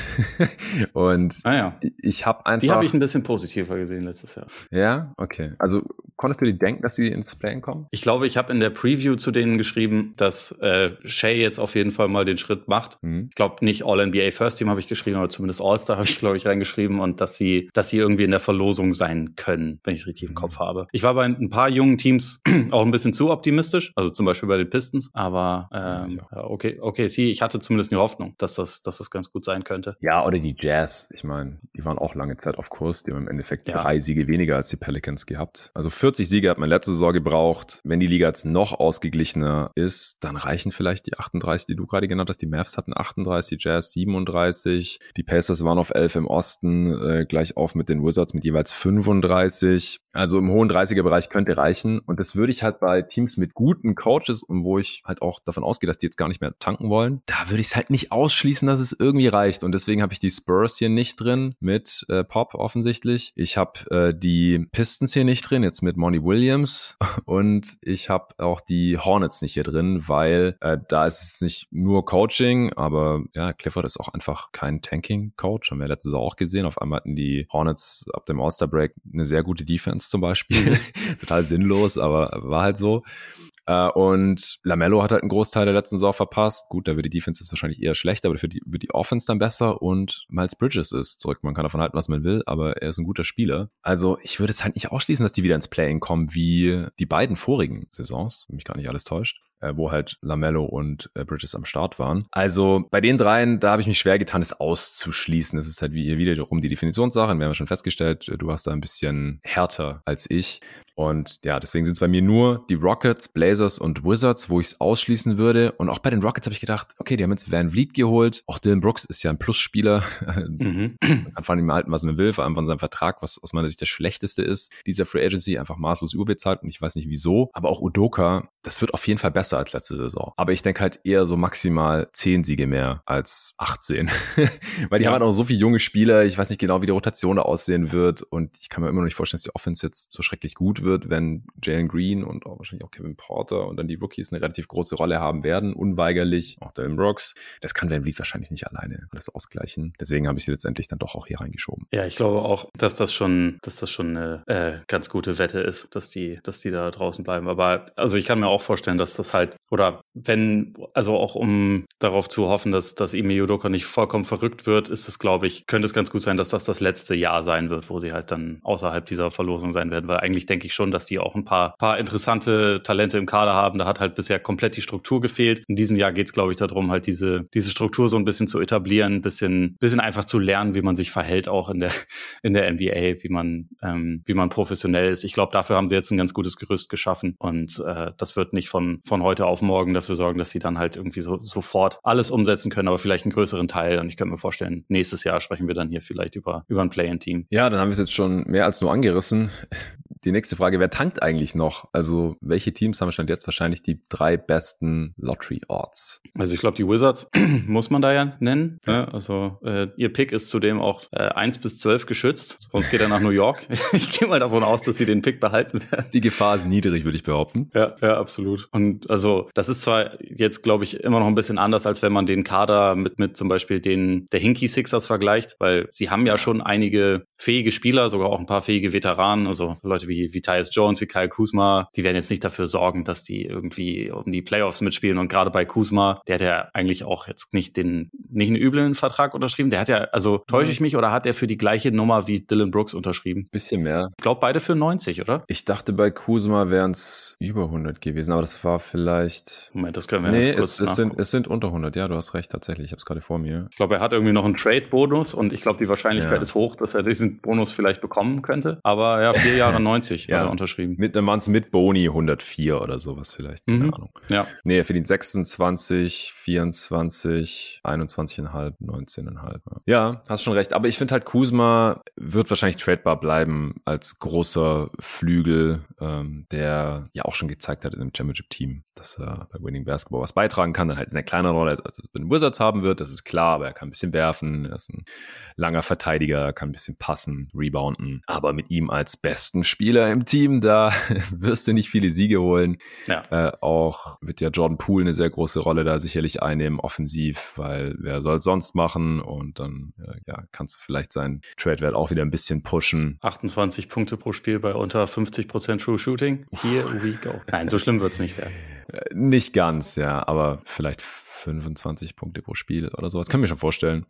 [laughs] und ah, ja. ich habe einfach. Die habe ich ein bisschen positiver gesehen letztes Jahr. Ja, okay. Also konntest du dir denken, dass sie ins Playen kommen? Ich glaube, ich habe in der Preview zu denen geschrieben, dass äh, Shay jetzt auf jeden Fall mal den Schritt macht. Mhm. Ich glaube nicht All-NBA First Team habe ich geschrieben, aber zumindest All-Star habe ich, glaube ich, reingeschrieben und dass sie, dass sie irgendwie in der Verlosung sein können, wenn ich es richtig im Kopf mhm. habe. Ich war bei ein paar jungen Teams [clears throat] auch ein bisschen zu optimistisch, also zum Beispiel bei den Pistons, aber ähm, ja. okay, okay, sie, ich hatte zumindest eine Hoffnung, dass das, dass das ganz gut sein könnte. Ja, oder die Jazz. Ich meine, die waren auch lange Zeit auf Kurs, die haben im Endeffekt ja. drei Siege weniger als die Pelicans gehabt. Also 40 Siege hat man letzte Saison gebraucht. Wenn die Liga jetzt noch ausgeglichener ist, dann reichen vielleicht die 38, die du gerade genannt hast. Die Mavs hatten 38, Jazz 37, die Pacers waren auf 11 im Osten, äh, gleich auf mit den Wizards mit jeweils 35. Also im hohen 30er-Bereich könnte reichen. Und das würde ich halt bei Teams mit guten Coaches und wo ich halt auch davon ausgehe, dass die jetzt gar nicht mehr tanken wollen, da würde ich es halt nicht ausschließen, dass es irgendwie reicht. Und deswegen habe ich die Spurs hier nicht drin mit äh, Pop offensichtlich. Ich habe äh, die Pistons hier nicht drin, jetzt mit Monty Williams. [laughs] Und ich habe auch die Hornets nicht hier drin, weil äh, da ist es nicht nur Coaching, aber ja, Clifford ist auch einfach kein Tanking-Coach. Haben wir letztes Jahr auch gesehen. Auf einmal hatten die Hornets ab dem All-Star-Break eine sehr gute Defense zum Beispiel. [laughs] [laughs] Total sinnlos, aber war halt so. Äh, und Lamello hat halt einen Großteil der letzten Saison verpasst. Gut, da wird die Defense jetzt wahrscheinlich eher schlechter, aber dafür die, wird die Offense dann besser und Miles Bridges ist zurück. Man kann davon halten, was man will, aber er ist ein guter Spieler. Also ich würde es halt nicht ausschließen, dass die wieder ins Playing kommen wie die beiden vorigen Saisons, wenn mich gar nicht alles täuscht äh, wo halt Lamello und äh, Bridges am Start waren. Also bei den dreien, da habe ich mich schwer getan, es auszuschließen. Das ist halt wie wiederum die Definitionssache. Wir haben ja schon festgestellt, du hast da ein bisschen härter als ich. Und ja, deswegen sind es bei mir nur die Rockets, Blazers und Wizards, wo ich es ausschließen würde. Und auch bei den Rockets habe ich gedacht, okay, die haben jetzt Van Vliet geholt. Auch Dylan Brooks ist ja ein Plusspieler. [laughs] Mhm. Man kann ihm halten, was man will, vor allem von seinem Vertrag, was aus meiner Sicht der schlechteste ist. Dieser Free Agency einfach maßlos überbezahlt und ich weiß nicht wieso. Aber auch Udoka, das wird auf jeden Fall besser als letzte Saison. Aber ich denke halt eher so maximal 10 Siege mehr als 18. [laughs] Weil die ja. haben halt auch so viele junge Spieler. Ich weiß nicht genau, wie die Rotation da aussehen wird. Und ich kann mir immer noch nicht vorstellen, dass die Offense jetzt so schrecklich gut wird, wenn Jalen Green und auch wahrscheinlich auch Kevin Porter und dann die Rookies eine relativ große Rolle haben werden, unweigerlich. Auch Dylan Brooks. Das kann Van Vliet wahrscheinlich nicht alleine alles ausgleichen. Deswegen habe ich sie letztendlich dann doch auch hier reingeschoben. Ja, ich glaube auch, dass das schon, dass das schon eine äh, ganz gute Wette ist, dass die, dass die da draußen bleiben. Aber also ich kann mir auch vorstellen, dass das halt, oder wenn, also auch um darauf zu hoffen, dass, dass Ime Yudoka nicht vollkommen verrückt wird, ist es, glaube ich, könnte es ganz gut sein, dass das das letzte Jahr sein wird, wo sie halt dann außerhalb dieser Verlosung sein werden, weil eigentlich denke ich schon, dass die auch ein paar, paar interessante Talente im Kader haben. Da hat halt bisher komplett die Struktur gefehlt. In diesem Jahr geht es, glaube ich, darum, halt diese, diese Struktur so ein bisschen zu etablieren, ein bisschen, bisschen einfach zu lernen, wie man sich verhält, auch in der, [laughs] in der NBA, wie man, ähm, wie man professionell ist. Ich glaube, dafür haben sie jetzt ein ganz gutes Gerüst geschaffen und äh, das wird nicht von, von von heute auf morgen dafür sorgen, dass sie dann halt irgendwie so sofort alles umsetzen können, aber vielleicht einen größeren Teil. Und ich könnte mir vorstellen, nächstes Jahr sprechen wir dann hier vielleicht über, über ein Play-in-Team. Ja, dann haben wir es jetzt schon mehr als nur angerissen die nächste Frage, wer tankt eigentlich noch? Also welche Teams haben stand jetzt wahrscheinlich die drei besten Lottery-Odds? Also ich glaube, die Wizards [clears throat] muss man da ja nennen. Ja. Also äh, ihr Pick ist zudem auch äh, 1 bis 12 geschützt. Sonst geht er nach New York. [laughs] ich gehe mal davon aus, dass sie den Pick behalten werden. Die Gefahr ist niedrig, würde ich behaupten. Ja, ja, absolut. Und also das ist zwar jetzt, glaube ich, immer noch ein bisschen anders, als wenn man den Kader mit, mit zum Beispiel den der Hinky Sixers vergleicht, weil sie haben ja schon einige fähige Spieler, sogar auch ein paar fähige Veteranen, also Leute wie wie, Tyus Jones, wie Kyle Kuzma, die werden jetzt nicht dafür sorgen, dass die irgendwie um die Playoffs mitspielen. Und gerade bei Kuzma, der hat ja eigentlich auch jetzt nicht den, nicht einen üblen Vertrag unterschrieben. Der hat ja, also täusche ich mich oder hat er für die gleiche Nummer wie Dylan Brooks unterschrieben? Bisschen mehr. Ich glaube beide für 90, oder? Ich dachte bei Kuzma wären es über 100 gewesen, aber das war vielleicht. Moment, das können wir Nee, es, es, sind, es sind unter 100, ja, du hast recht, tatsächlich. Ich habe es gerade vor mir. Ich glaube, er hat irgendwie noch einen Trade-Bonus und ich glaube, die Wahrscheinlichkeit ja. ist hoch, dass er diesen Bonus vielleicht bekommen könnte. Aber ja, vier Jahre [laughs] 90. 90 ja. unterschrieben. Mit einem Manns mit Boni 104 oder sowas vielleicht. Keine mhm. Ahnung. Ja. Nee, er verdient 26, 24, 21,5, 19,5. Ja, hast schon recht. Aber ich finde halt, Kuzma wird wahrscheinlich tradebar bleiben als großer Flügel, ähm, der ja auch schon gezeigt hat in dem Championship-Team, dass er bei Winning Basketball was beitragen kann. Dann halt in der kleineren Rolle, als er den Wizards haben wird, das ist klar, aber er kann ein bisschen werfen. Er ist ein langer Verteidiger, kann ein bisschen passen, rebounden. Aber mit ihm als besten Spieler im Team, da [laughs] wirst du nicht viele Siege holen. Ja. Äh, auch wird ja Jordan Poole eine sehr große Rolle da sicherlich einnehmen, offensiv, weil wer soll es sonst machen? Und dann äh, ja, kannst du vielleicht seinen Trade-Wert auch wieder ein bisschen pushen. 28 Punkte pro Spiel bei unter 50% True Shooting. Here we go. Nein, so schlimm wird es nicht werden. Äh, nicht ganz, ja, aber vielleicht 25 Punkte pro Spiel oder sowas. Kann mir schon vorstellen.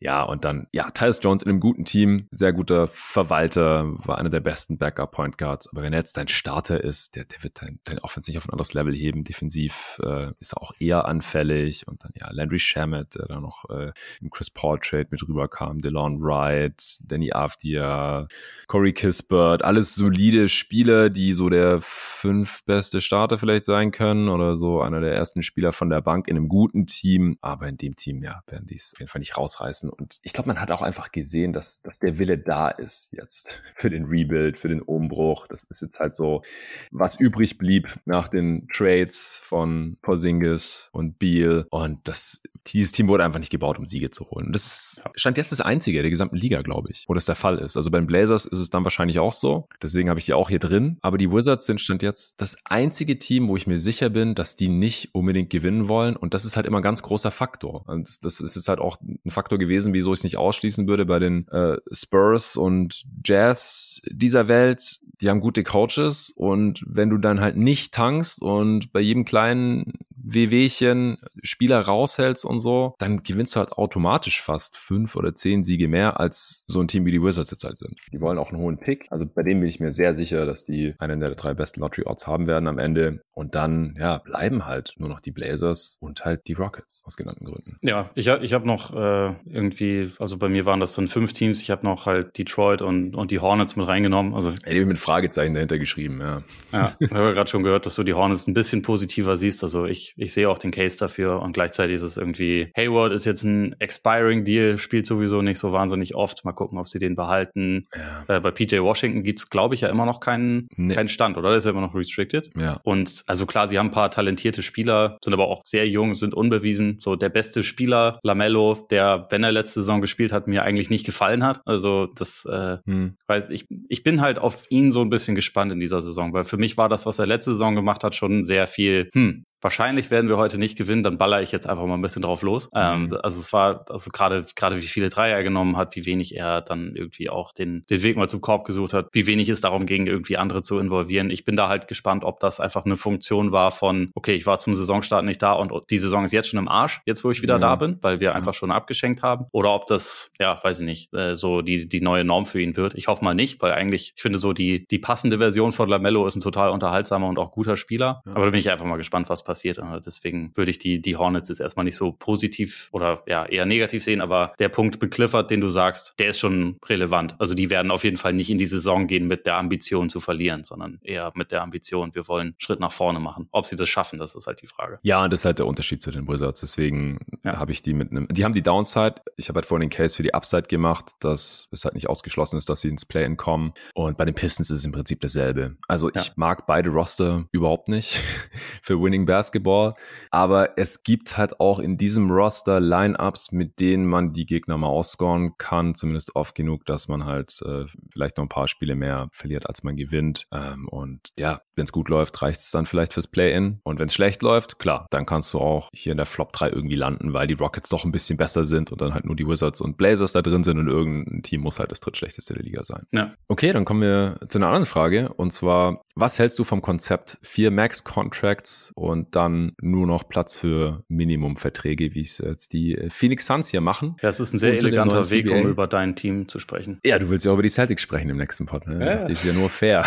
Ja, und dann, ja, Tyus Jones in einem guten Team, sehr guter Verwalter, war einer der besten Backup-Point Guards. Aber wenn er jetzt dein Starter ist, der, der wird dein, dein Offense nicht auf ein anderes Level heben. Defensiv äh, ist er auch eher anfällig. Und dann, ja, Landry Shamet, der da noch äh, im Chris Paul Trade mit rüberkam, DeLon Wright, Danny Avdia, Corey Kispert, alles solide Spieler, die so der fünf beste Starter vielleicht sein können oder so einer der ersten Spieler von der Bank in einem guten guten Team, aber in dem Team, ja, werden die es auf jeden Fall nicht rausreißen. Und ich glaube, man hat auch einfach gesehen, dass, dass der Wille da ist jetzt [laughs] für den Rebuild, für den Umbruch. Das ist jetzt halt so, was übrig blieb nach den Trades von Porzingis und Beal. Und das, dieses Team wurde einfach nicht gebaut, um Siege zu holen. Und das stand jetzt das einzige der gesamten Liga, glaube ich, wo das der Fall ist. Also bei den Blazers ist es dann wahrscheinlich auch so. Deswegen habe ich die auch hier drin. Aber die Wizards sind stand jetzt das einzige Team, wo ich mir sicher bin, dass die nicht unbedingt gewinnen wollen. Und das ist halt immer ein ganz großer Faktor. Das, das ist jetzt halt auch ein Faktor gewesen, wieso ich es nicht ausschließen würde bei den äh, Spurs und Jazz dieser Welt. Die haben gute Coaches und wenn du dann halt nicht tankst und bei jedem kleinen WWchen Spieler raushältst und so, dann gewinnst du halt automatisch fast fünf oder zehn Siege mehr als so ein Team wie die Wizards jetzt halt sind. Die wollen auch einen hohen Pick. Also bei dem bin ich mir sehr sicher, dass die einen der drei besten Lottery Odds haben werden am Ende. Und dann, ja, bleiben halt nur noch die Blazers und halt die Rockets aus genannten Gründen. Ja, ich, ich habe noch äh, irgendwie, also bei mir waren das dann fünf Teams. Ich habe noch halt Detroit und, und die Hornets mit reingenommen. Also die mit Fragezeichen dahinter geschrieben, ja. Ja, ich habe ja gerade schon gehört, dass du die Hornets ein bisschen positiver siehst. Also ich, ich sehe auch den Case dafür und gleichzeitig ist es irgendwie, Hayward ist jetzt ein expiring Deal, spielt sowieso nicht so wahnsinnig oft. Mal gucken, ob sie den behalten. Ja. Äh, bei PJ Washington gibt's glaube ich, ja immer noch keinen, nee. keinen Stand, oder? Der ist ja immer noch restricted. Ja. Und also klar, sie haben ein paar talentierte Spieler, sind aber auch sehr jung, sind unbewiesen. So der beste Spieler, Lamello, der, wenn er letzte Saison gespielt hat, mir eigentlich nicht gefallen hat. Also das, äh, hm. weiß ich, ich bin halt auf ihn so ein bisschen gespannt in dieser Saison, weil für mich war das, was er letzte Saison gemacht hat, schon sehr viel, hm, wahrscheinlich werden wir heute nicht gewinnen, dann baller ich jetzt einfach mal ein bisschen drauf los. Mhm. Ähm, also es war, also gerade, gerade wie viele Dreier er genommen hat, wie wenig er dann irgendwie auch den, den Weg mal zum Korb gesucht hat, wie wenig es darum ging, irgendwie andere zu involvieren. Ich bin da halt gespannt, ob das einfach eine Funktion war von, okay, ich war zum Saisonstart nicht da und die Saison ist jetzt schon im Arsch, jetzt wo ich wieder mhm. da bin, weil wir einfach schon abgeschenkt haben. Oder ob das, ja, weiß ich nicht, äh, so die, die neue Norm für ihn wird. Ich hoffe mal nicht, weil eigentlich, ich finde so die, die passende Version von Lamello ist ein total unterhaltsamer und auch guter Spieler. Ja. Aber da bin ich einfach mal gespannt, was passiert. Und deswegen würde ich die, die Hornets jetzt erstmal nicht so positiv oder ja eher negativ sehen, aber der Punkt mit Clifford, den du sagst, der ist schon relevant. Also die werden auf jeden Fall nicht in die Saison gehen mit der Ambition zu verlieren, sondern eher mit der Ambition, wir wollen einen Schritt nach vorne machen. Ob sie das schaffen, das ist halt die Frage. Ja, das ist halt der Unterschied zu den Wizards. Deswegen ja. habe ich die mit einem, die haben die Downside. Ich habe halt vorhin den Case für die Upside gemacht, dass es halt nicht ausgeschlossen ist, dass sie ins Play-In kommen. Und bei den Pistons ist es im Prinzip dasselbe. Also ja. ich mag beide Roster überhaupt nicht [laughs] für Winning Basketball. Aber es gibt halt auch in diesem Roster Lineups, mit denen man die Gegner mal ausscoren kann, zumindest oft genug, dass man halt äh, vielleicht noch ein paar Spiele mehr verliert, als man gewinnt. Ähm, und ja, wenn es gut läuft, reicht es dann vielleicht fürs Play-In. Und wenn es schlecht läuft, klar, dann kannst du auch hier in der Flop 3 irgendwie landen, weil die Rockets doch ein bisschen besser sind und dann halt nur die Wizards und Blazers da drin sind und irgendein Team muss halt das drittschlechteste der Liga sein. Ja. Okay, dann kommen wir zu einer anderen Frage und zwar, was hältst du vom Konzept vier Max-Contracts und dann nur noch Platz für Minimum-Verträge, wie es jetzt die Phoenix Suns hier machen? Ja, es ist ein sehr eleganter Weg, um über dein Team zu sprechen. Ja, du willst ja über die Celtics sprechen im nächsten Pod. Ne? Ja. Das ist ja nur fair.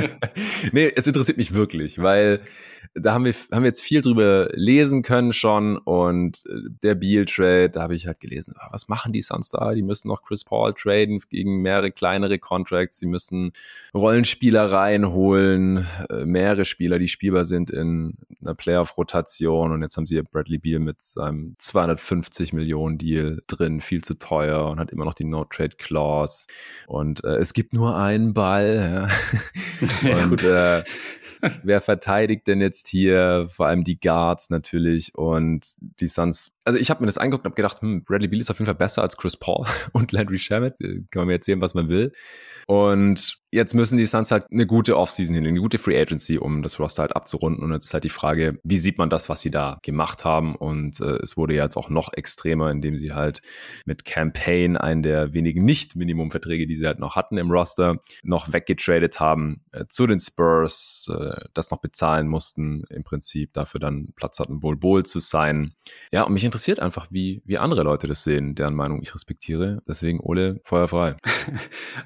[laughs] nee, es interessiert mich wirklich, weil da haben wir, haben wir jetzt viel drüber lesen können schon und äh, der Beal Trade, da habe ich halt gelesen, ah, was machen die Suns da? Die müssen noch Chris Paul traden gegen mehrere kleinere Contracts, sie müssen Rollenspieler reinholen, äh, mehrere Spieler, die spielbar sind in einer Playoff-Rotation und jetzt haben sie Bradley Beal mit seinem 250 Millionen Deal drin, viel zu teuer und hat immer noch die No-Trade-Clause und äh, es gibt nur einen Ball. Ja. [laughs] [laughs] und äh, wer verteidigt denn jetzt hier? Vor allem die Guards natürlich und die Suns. Also ich habe mir das angeguckt und habe gedacht, hm, Bradley Beal ist auf jeden Fall besser als Chris Paul [laughs] und Landry Shamet. Kann man mir erzählen, was man will. Und jetzt müssen die Suns halt eine gute Offseason hinlegen, eine gute Free Agency, um das Roster halt abzurunden. Und jetzt ist halt die Frage, wie sieht man das, was sie da gemacht haben? Und äh, es wurde ja jetzt auch noch extremer, indem sie halt mit Campaign einen der wenigen Nicht-Minimum-Verträge, die sie halt noch hatten im Roster, noch weggetradet haben äh, zu den Spurs, äh, das noch bezahlen mussten, im Prinzip dafür dann Platz hatten, wohl Bowl zu sein. Ja, und mich interessiert einfach, wie, wie andere Leute das sehen, deren Meinung ich respektiere. Deswegen, Ole, Feuer frei. [laughs]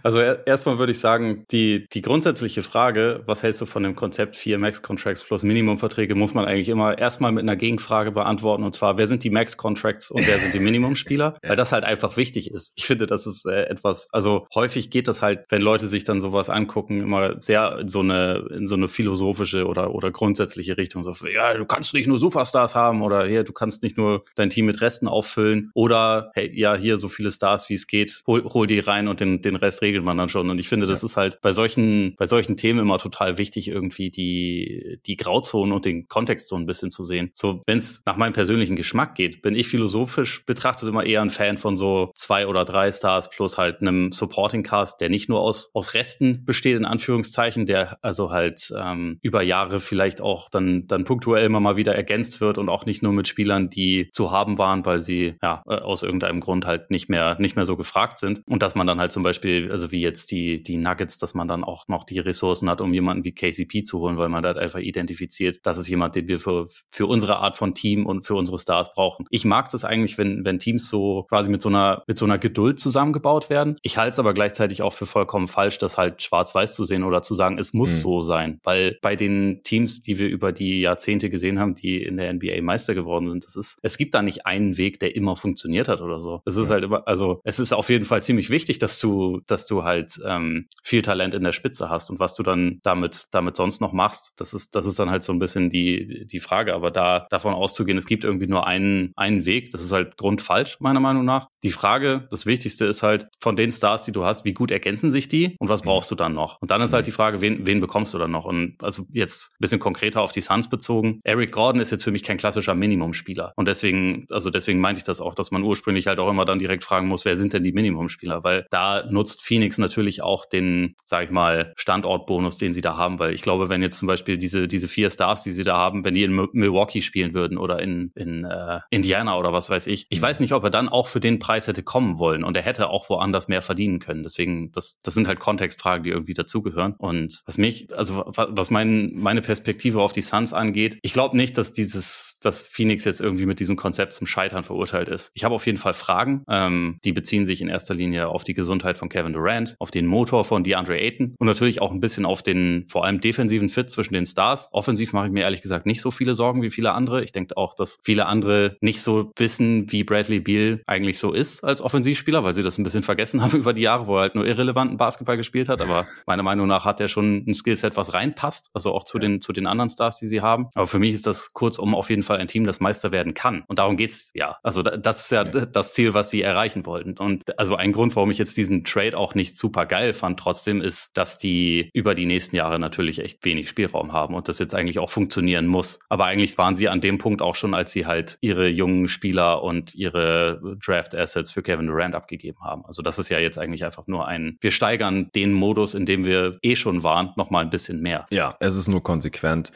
Also erstmal würde ich sagen, die, die grundsätzliche Frage, was hältst du von dem Konzept 4 Max-Contracts plus Minimum-Verträge, muss man eigentlich immer erstmal mit einer Gegenfrage beantworten. Und zwar, wer sind die Max-Contracts und wer sind die [laughs] Minimum-Spieler? ja. Weil das halt einfach wichtig ist. Ich finde, das ist äh, etwas, also häufig geht das halt, wenn Leute sich dann sowas angucken, immer sehr in so eine, in so eine philosophische oder, oder grundsätzliche Richtung. So, ja, du kannst nicht nur Superstars haben oder hier, du kannst nicht nur dein Team mit Resten auffüllen oder hey, ja, hier so viele Stars wie es geht, hol, hol die rein und den, den Rest regelt man dann schon. Und ich finde, das ja. ist halt bei solchen, bei solchen Themen immer total wichtig, irgendwie die, die Grauzonen und den Kontext so ein bisschen zu sehen. So, wenn es nach meinem persönlichen Geschmack geht, bin ich philosophisch betrachtet immer eher ein Fan von so zwei oder drei Stars plus halt einem Supporting Cast, der nicht nur aus, aus Resten besteht, in Anführungszeichen, der also halt ähm, über Jahre vielleicht auch dann, dann punktuell immer mal wieder ergänzt wird und auch nicht nur mit Spielern, die zu haben waren, weil sie ja äh, aus irgendeinem Grund halt nicht mehr, nicht mehr so gefragt sind. Und dass man dann halt zum Beispiel, also wie jetzt die, die Nuggets, dass man dann auch noch die Ressourcen hat, um jemanden wie KCP zu holen, weil man da einfach identifiziert, das ist jemand, den wir für, für unsere Art von Team und für unsere Stars brauchen. Ich mag das eigentlich, wenn, wenn Teams so quasi mit so einer, mit so einer Geduld zusammengebaut werden. Ich halte es aber gleichzeitig auch für vollkommen falsch, das halt schwarz-weiß zu sehen oder zu sagen, es muss mhm. so sein. Weil bei den Teams, die wir über die Jahrzehnte gesehen haben, die in der NBA Meister geworden sind, das ist, es gibt da nicht einen Weg, der immer funktioniert hat oder so. Es ist ja. halt immer, also es ist auf jeden Fall ziemlich wichtig, dass du, dass du halt ähm, viel Talent in der Spitze hast und was du dann damit, damit sonst noch machst, das ist, das ist dann halt so ein bisschen die, die Frage. Aber da davon auszugehen, es gibt irgendwie nur einen, einen Weg, das ist halt grundfalsch, meiner Meinung nach. Die Frage, das Wichtigste ist halt, von den Stars, die du hast, wie gut ergänzen sich die und was mhm. brauchst du dann noch? Und dann ist halt mhm. die Frage, wen, wen bekommst du dann noch? Und also jetzt ein bisschen konkreter auf die Suns bezogen. Eric Gordon ist jetzt für mich kein klassischer Minimumspieler. Und deswegen, also deswegen meinte ich das auch, dass man ursprünglich halt auch immer dann direkt fragen muss, wer sind denn die Minimumspieler? Weil da nutzt Phoenix natürlich auch den, sag ich mal, Standortbonus, den sie da haben, weil ich glaube, wenn jetzt zum Beispiel diese, diese vier Stars, die sie da haben, wenn die in Milwaukee spielen würden oder in, in äh, Indiana oder was weiß ich, ich weiß nicht, ob er dann auch für den Preis hätte kommen wollen und er hätte auch woanders mehr verdienen können. Deswegen, das, das sind halt Kontextfragen, die irgendwie dazugehören. Und was mich, also was mein, meine Perspektive auf die Suns angeht, ich glaube nicht, dass dieses, dass Phoenix jetzt irgendwie mit diesem Konzept zum Scheitern verurteilt ist. Ich habe auf jeden Fall Fragen, ähm, die beziehen sich in erster Linie auf die Gesundheit von Kevin Durant, auf den Motor von DeAndre Ayton und natürlich auch ein bisschen auf den vor allem defensiven Fit zwischen den Stars. Offensiv mache ich mir ehrlich gesagt nicht so viele Sorgen wie viele andere. Ich denke auch, dass viele andere nicht so wissen, wie Bradley Beal eigentlich so ist als Offensivspieler, weil sie das ein bisschen vergessen haben [laughs] über die Jahre, wo er halt nur irrelevanten Basketball gespielt hat. Aber meiner Meinung nach hat er schon ein Skillset, was reinpasst, also auch zu den, zu den anderen Stars, die sie haben. Aber für mich ist das kurzum auf jeden Fall ein Team, das Meister werden kann. Und darum geht's ja. Also das ist ja, ja. das Ziel, was sie erreichen wollten. Und also ein Grund, warum ich jetzt diesen Trade auch nicht super geil fand, trotzdem ist, dass die über die nächsten Jahre natürlich echt wenig Spielraum haben und das jetzt eigentlich auch funktionieren muss. Aber eigentlich waren sie an dem Punkt auch schon, als sie halt ihre jungen Spieler und ihre Draft Assets für Kevin Durant abgegeben haben. Also das ist ja jetzt eigentlich einfach nur ein, wir steigern den Modus, in dem wir eh schon waren, nochmal ein bisschen mehr. Ja, es ist nur konsequent.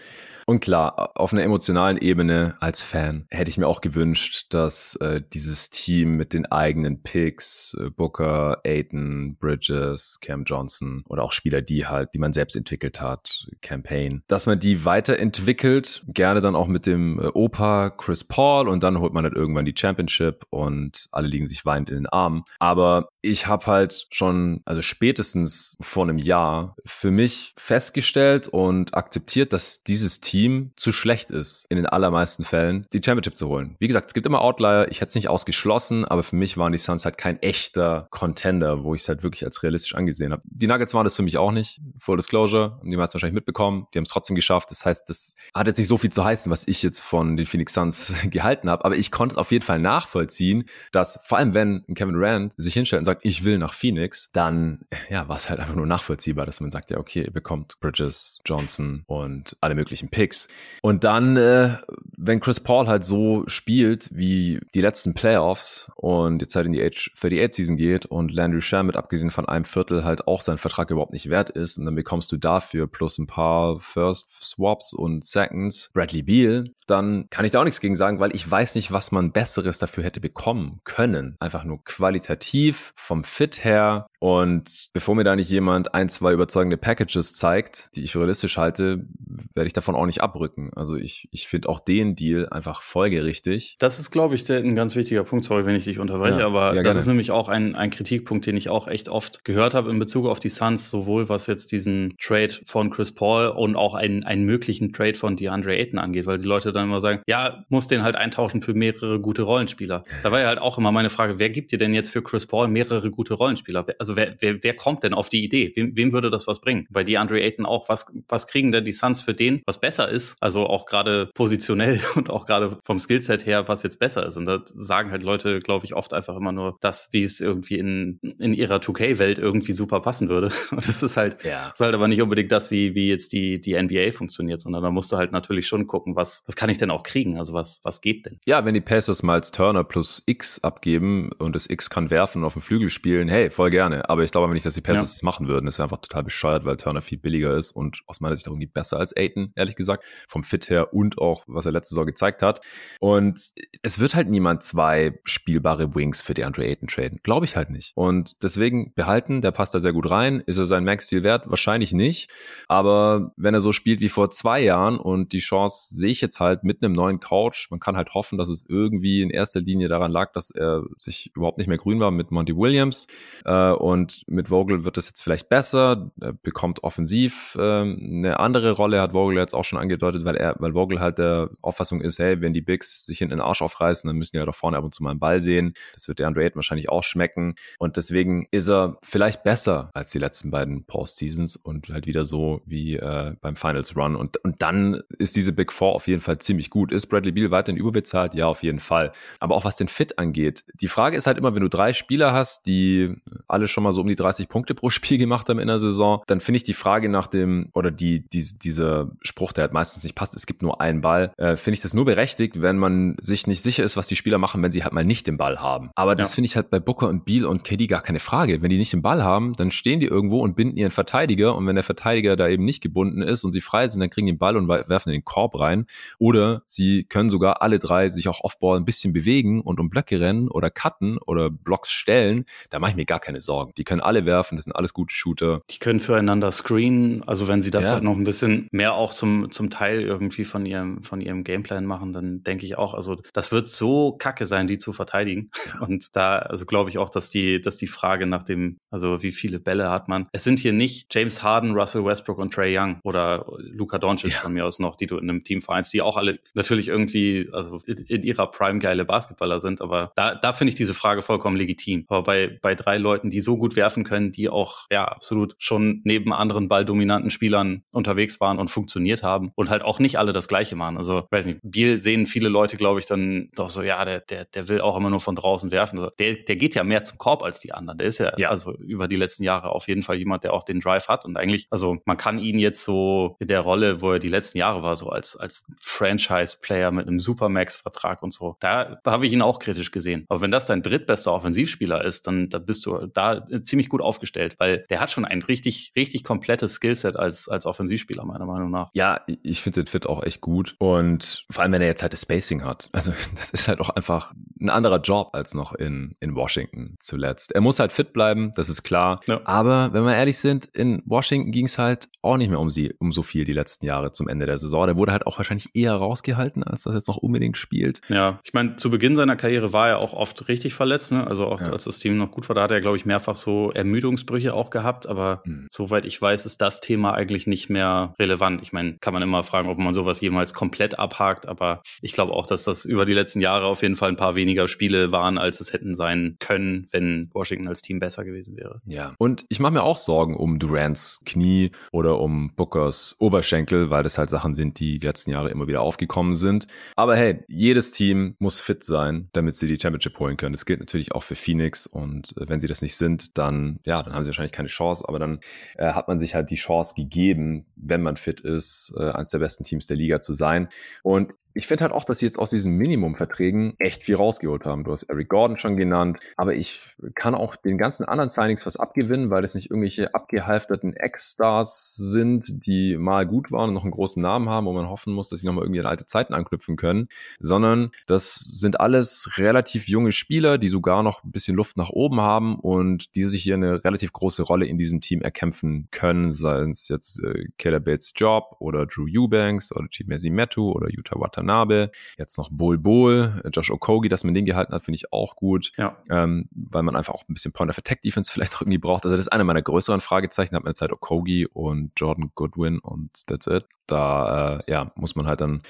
Und klar, auf einer emotionalen Ebene als Fan hätte ich mir auch gewünscht, dass äh, dieses Team mit den eigenen Picks, äh, Booker, Aiton, Bridges, Cam Johnson oder auch Spieler, die halt, die man selbst entwickelt hat, Campaign, dass man die weiterentwickelt, gerne dann auch mit dem äh, Opa Chris Paul und dann holt man halt irgendwann die Championship und alle liegen sich weinend in den Armen. Aber ich habe halt schon, also spätestens vor einem Jahr für mich festgestellt und akzeptiert, dass dieses Team Team zu schlecht ist, in den allermeisten Fällen, die Championship zu holen. Wie gesagt, es gibt immer Outlier, ich hätte es nicht ausgeschlossen, aber für mich waren die Suns halt kein echter Contender, wo ich es halt wirklich als realistisch angesehen habe. Die Nuggets waren das für mich auch nicht. Full Disclosure, die es wahrscheinlich mitbekommen, die haben es trotzdem geschafft. Das heißt, das hat jetzt nicht so viel zu heißen, was ich jetzt von den Phoenix Suns [laughs] gehalten habe, aber ich konnte es auf jeden Fall nachvollziehen, dass vor allem wenn Kevin Rand sich hinstellt und sagt, ich will nach Phoenix, dann ja, war es halt einfach nur nachvollziehbar, dass man sagt, ja, okay, ihr bekommt Bridges, Johnson und alle möglichen Picks Picks. Und dann, äh, wenn Chris Paul halt so spielt wie die letzten Playoffs und jetzt halt in die Age 38 Season geht und Landry Shamet abgesehen von einem Viertel halt auch seinen Vertrag überhaupt nicht wert ist und dann bekommst du dafür plus ein paar First Swaps und Seconds Bradley Beal, dann kann ich da auch nichts gegen sagen, weil ich weiß nicht, was man Besseres dafür hätte bekommen können. Einfach nur qualitativ, vom Fit her und bevor mir da nicht jemand ein, zwei überzeugende Packages zeigt, die ich realistisch halte, werde ich davon auch nicht abrücken. Also ich, ich finde auch den Deal einfach folgerichtig. Das ist, glaube ich, ein ganz wichtiger Punkt, sorry, wenn ich dich unterbreche, ja, aber ja, das ist nämlich auch ein, ein Kritikpunkt, den ich auch echt oft gehört habe in Bezug auf die Suns, sowohl was jetzt diesen Trade von Chris Paul und auch einen, einen möglichen Trade von DeAndre Ayton angeht, weil die Leute dann immer sagen, ja, muss den halt eintauschen für mehrere gute Rollenspieler. Da war ja halt auch immer meine Frage, wer gibt dir denn jetzt für Chris Paul mehrere gute Rollenspieler? Also wer, wer, wer kommt denn auf die Idee? Wem, wem würde das was bringen? Bei DeAndre Ayton auch, was, was kriegen denn die Suns für den, was besser ist? Also auch gerade positionell [laughs] und auch gerade vom Skillset her, was jetzt besser ist. Und da sagen halt Leute, glaube ich, oft einfach immer nur das, wie es irgendwie in, in ihrer 2K-Welt irgendwie super passen würde. [laughs] Und das ist halt, ja. ist halt aber nicht unbedingt das, wie, wie jetzt die, die NBA funktioniert, sondern da musst du halt natürlich schon gucken, was, was kann ich denn auch kriegen? Also was, was geht denn? Ja, wenn die Pacers mal als Turner plus X abgeben und das X kann werfen und auf dem Flügel spielen, hey, voll gerne. Aber ich glaube aber nicht, dass die Pacers ja. machen würden. Das ist einfach total bescheuert, weil Turner viel billiger ist und aus meiner Sicht auch irgendwie besser als Aiton, ehrlich gesagt. Vom Fit her und auch, was er letzte Saison gezeigt hat. Und es wird halt niemand zwei spielbare Wings für die Andre Ayton traden. Glaube ich halt nicht. Und deswegen behalten, der passt da sehr gut rein. Ist er sein Max-Deal wert? Wahrscheinlich nicht. Aber wenn er so spielt wie vor zwei Jahren und die Chance sehe ich jetzt halt mit einem neuen Couch, man kann halt hoffen, dass es irgendwie in erster Linie daran lag, dass er sich überhaupt nicht mehr grün war mit Monty Williams. Äh, und mit Vogel wird es jetzt vielleicht besser. Er bekommt offensiv äh, eine andere Rolle, hat Vogel jetzt auch schon angedeutet, weil er, weil Vogel halt der Auffassung ist, hey, wenn die Bigs sich hinten den Arsch aufreißen, dann müssen die ja doch vorne ab und zu mal einen Ball sehen. Das wird der Andre Ayton wahrscheinlich auch schmecken. Und deswegen ist er vielleicht besser als die letzten beiden Postseasons und halt wieder so wie äh, beim Finals Run. Und, und dann ist diese Big Four auf jeden Fall ziemlich gut. Ist Bradley Beal weiterhin überbezahlt? Ja, auf jeden Fall. Aber auch was den Fit angeht. Die Frage ist halt immer, wenn du drei Spieler hast, die alle schon mal so um die 30 Punkte pro Spiel gemacht haben in der Saison, dann finde ich die Frage nach dem, oder die, die, dieser Spruch, der halt meistens nicht passt, es gibt nur einen Ball, äh, finde ich das nur berechtigt, wenn man sich nicht sicher ist, was die Spieler machen, wenn sie halt mal nicht den Ball haben. Aber das ja. finde ich halt bei Booker und Beal und KD gar keine Frage. Wenn die nicht den Ball haben, dann stehen die irgendwo und binden ihren Verteidiger und wenn der Verteidiger da eben nicht gebunden ist und sie frei sind, dann kriegen die den Ball und werfen in den Korb rein. Oder sie können sogar alle drei sich auch Offball ein bisschen bewegen und um Blöcke rennen oder cutten oder Blocks stellen. Da mache ich mir gar keine Sorgen. Die können alle werfen, das sind alles gute Shooter. Die können füreinander screenen, also wenn sie das ja. halt noch ein bisschen mehr auch zum, zum Teil irgendwie von ihrem, von ihrem Gameplan machen, dann denke ich auch, also das wird so kacke sein, die zu verteidigen. [laughs] Und da, also glaube ich auch, dass die, dass die Frage nach dem, also wie viele Bälle hat man. Es sind hier nicht James Harden, Russell Westbrook und Trey Young oder Luca Doncic ja. von mir aus noch, die du in einem Team vereinst, die auch alle natürlich irgendwie, also in, in ihrer Prime geile Basketballer sind. Aber da, da finde ich diese Frage vollkommen legitim. Aber bei, bei drei Leuten, die so gut werfen können, die auch, ja, absolut schon neben anderen balldominanten Spielern unterwegs waren und funktioniert haben und halt auch nicht alle das Gleiche machen. Also, weiß nicht, Biel sehen viele Leute, glaube ich, dann doch so, ja, der, der, der will auch immer nur von draußen werfen. Also der, der geht ja mehr zum Korb als die anderen. Der ist ja, ja, also über die letzten Jahre auf jeden Fall jemand, der auch den Drive hat. Und eigentlich, also man kann ihn jetzt so in der Rolle, wo er die letzten Jahre war, so als, als Franchise-Player mit einem Supermax-Vertrag und so, da habe ich ihn auch kritisch gesehen. Aber wenn das dein drittbester Offensivspieler ist, dann, dann bist du da ziemlich gut aufgestellt, weil der hat schon ein richtig, richtig komplettes Skillset als, als Offensivspieler, meiner Meinung nach. Ja, ich finde den Fit auch echt gut. Und vor allem, wenn er jetzt halt das Spacing hat. Also, [laughs] das ist halt auch einfach ein anderer Job als noch in, in Washington zuletzt. Er muss halt fit bleiben, das ist klar. Ja. Aber wenn wir ehrlich sind, in Washington ging es halt auch nicht mehr um sie, um so viel die letzten Jahre zum Ende der Saison. Der wurde halt auch wahrscheinlich eher rausgehalten, als das jetzt noch unbedingt spielt. Ja, ich meine, zu Beginn seiner Karriere war er auch oft richtig verletzt, ne? Also auch ja. als das Team noch gut war, da hat er, glaube ich, mehrfach so Ermüdungsbrüche auch gehabt. Aber hm. soweit ich weiß, ist das Thema eigentlich nicht mehr relevant. Ich meine, kann man immer fragen, ob man sowas jemals komplett abhakt, aber ich glaube auch, dass das über die letzten Jahre auf jeden Fall ein paar weniger Spiele waren, als es hätten sein können, wenn Washington als Team besser gewesen wäre. Ja. Und ich mache mir auch Sorgen um Durants Knie oder um Bookers Oberschenkel, weil das halt Sachen sind, die die letzten Jahre immer wieder aufgekommen sind. Aber hey, jedes Team muss fit sein, damit sie die Championship holen können. Das gilt natürlich auch für Phoenix und äh, wenn sie das nicht sind, dann ja, dann haben sie wahrscheinlich keine Chance, aber dann äh, hat man sich halt die Chance gegeben, wenn man fit ist, äh, eines der besten Teams der Liga zu sein. Und ich finde halt auch, dass sie jetzt aus diesen Minimumverträgen echt viel rausgeholt haben. Du hast Eric Gordon schon genannt, aber ich kann auch den ganzen anderen Signings was abgewinnen, weil es nicht irgendwelche abgehalfterten Ex-Stars sind, die mal gut waren und noch einen großen Namen haben, wo man hoffen muss, dass sie nochmal irgendwie an alte Zeiten anknüpfen können, sondern das sind alles relativ junge Spieler, die sogar noch ein bisschen Luft nach oben haben und die sich hier eine relativ große Rolle in diesem Team erkämpfen können, sei es jetzt äh, Caleb Bates Job oder Drew Eubanks oder Chimezi Metu oder Utah Watanabe jetzt noch Bol Bol, Josh Okogi, dass man den gehalten hat, finde ich auch gut, ja. ähm, weil man einfach auch ein bisschen Point of Attack Defense [laughs] vielleicht auch irgendwie braucht. Also das ist einer meiner größeren Fragezeichen, hat man Zeit Okogi und Jordan Goodwin und that's it. Da äh, ja, muss man halt dann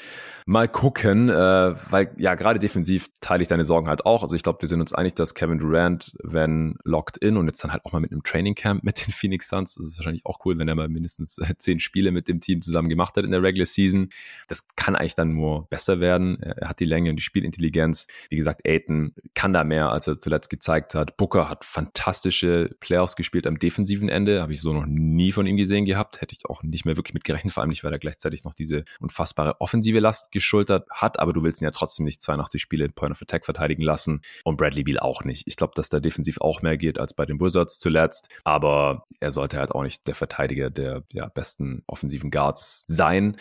mal gucken, äh, weil ja, gerade defensiv teile ich deine Sorgen halt auch. Also ich glaube, wir sind uns einig, dass Kevin Durant, wenn locked in und jetzt dann halt auch mal mit einem Training Camp mit den [laughs] Phoenix Suns, das ist wahrscheinlich auch cool, wenn er mal mindestens äh, zehn Spiele mit dem Team zusammen gemacht hat in der Regular Season. Das kann eigentlich dann nur besser werden. Er hat die Länge und die Spielintelligenz. Wie gesagt, Aiton kann da mehr, als er zuletzt gezeigt hat. Booker hat fantastische Playoffs gespielt am defensiven Ende. Habe ich so noch nie von ihm gesehen gehabt. Hätte ich auch nicht mehr wirklich mit gerechnet, vor allem nicht, weil er gleichzeitig noch diese unfassbare offensive Last geschultert hat, aber du willst ihn ja trotzdem nicht 82 Spiele in Point of Attack verteidigen lassen und Bradley Beal auch nicht. Ich glaube, dass da defensiv auch mehr geht als bei den Wizards zuletzt, aber er sollte halt auch nicht der Verteidiger der ja, besten offensiven Guards sein.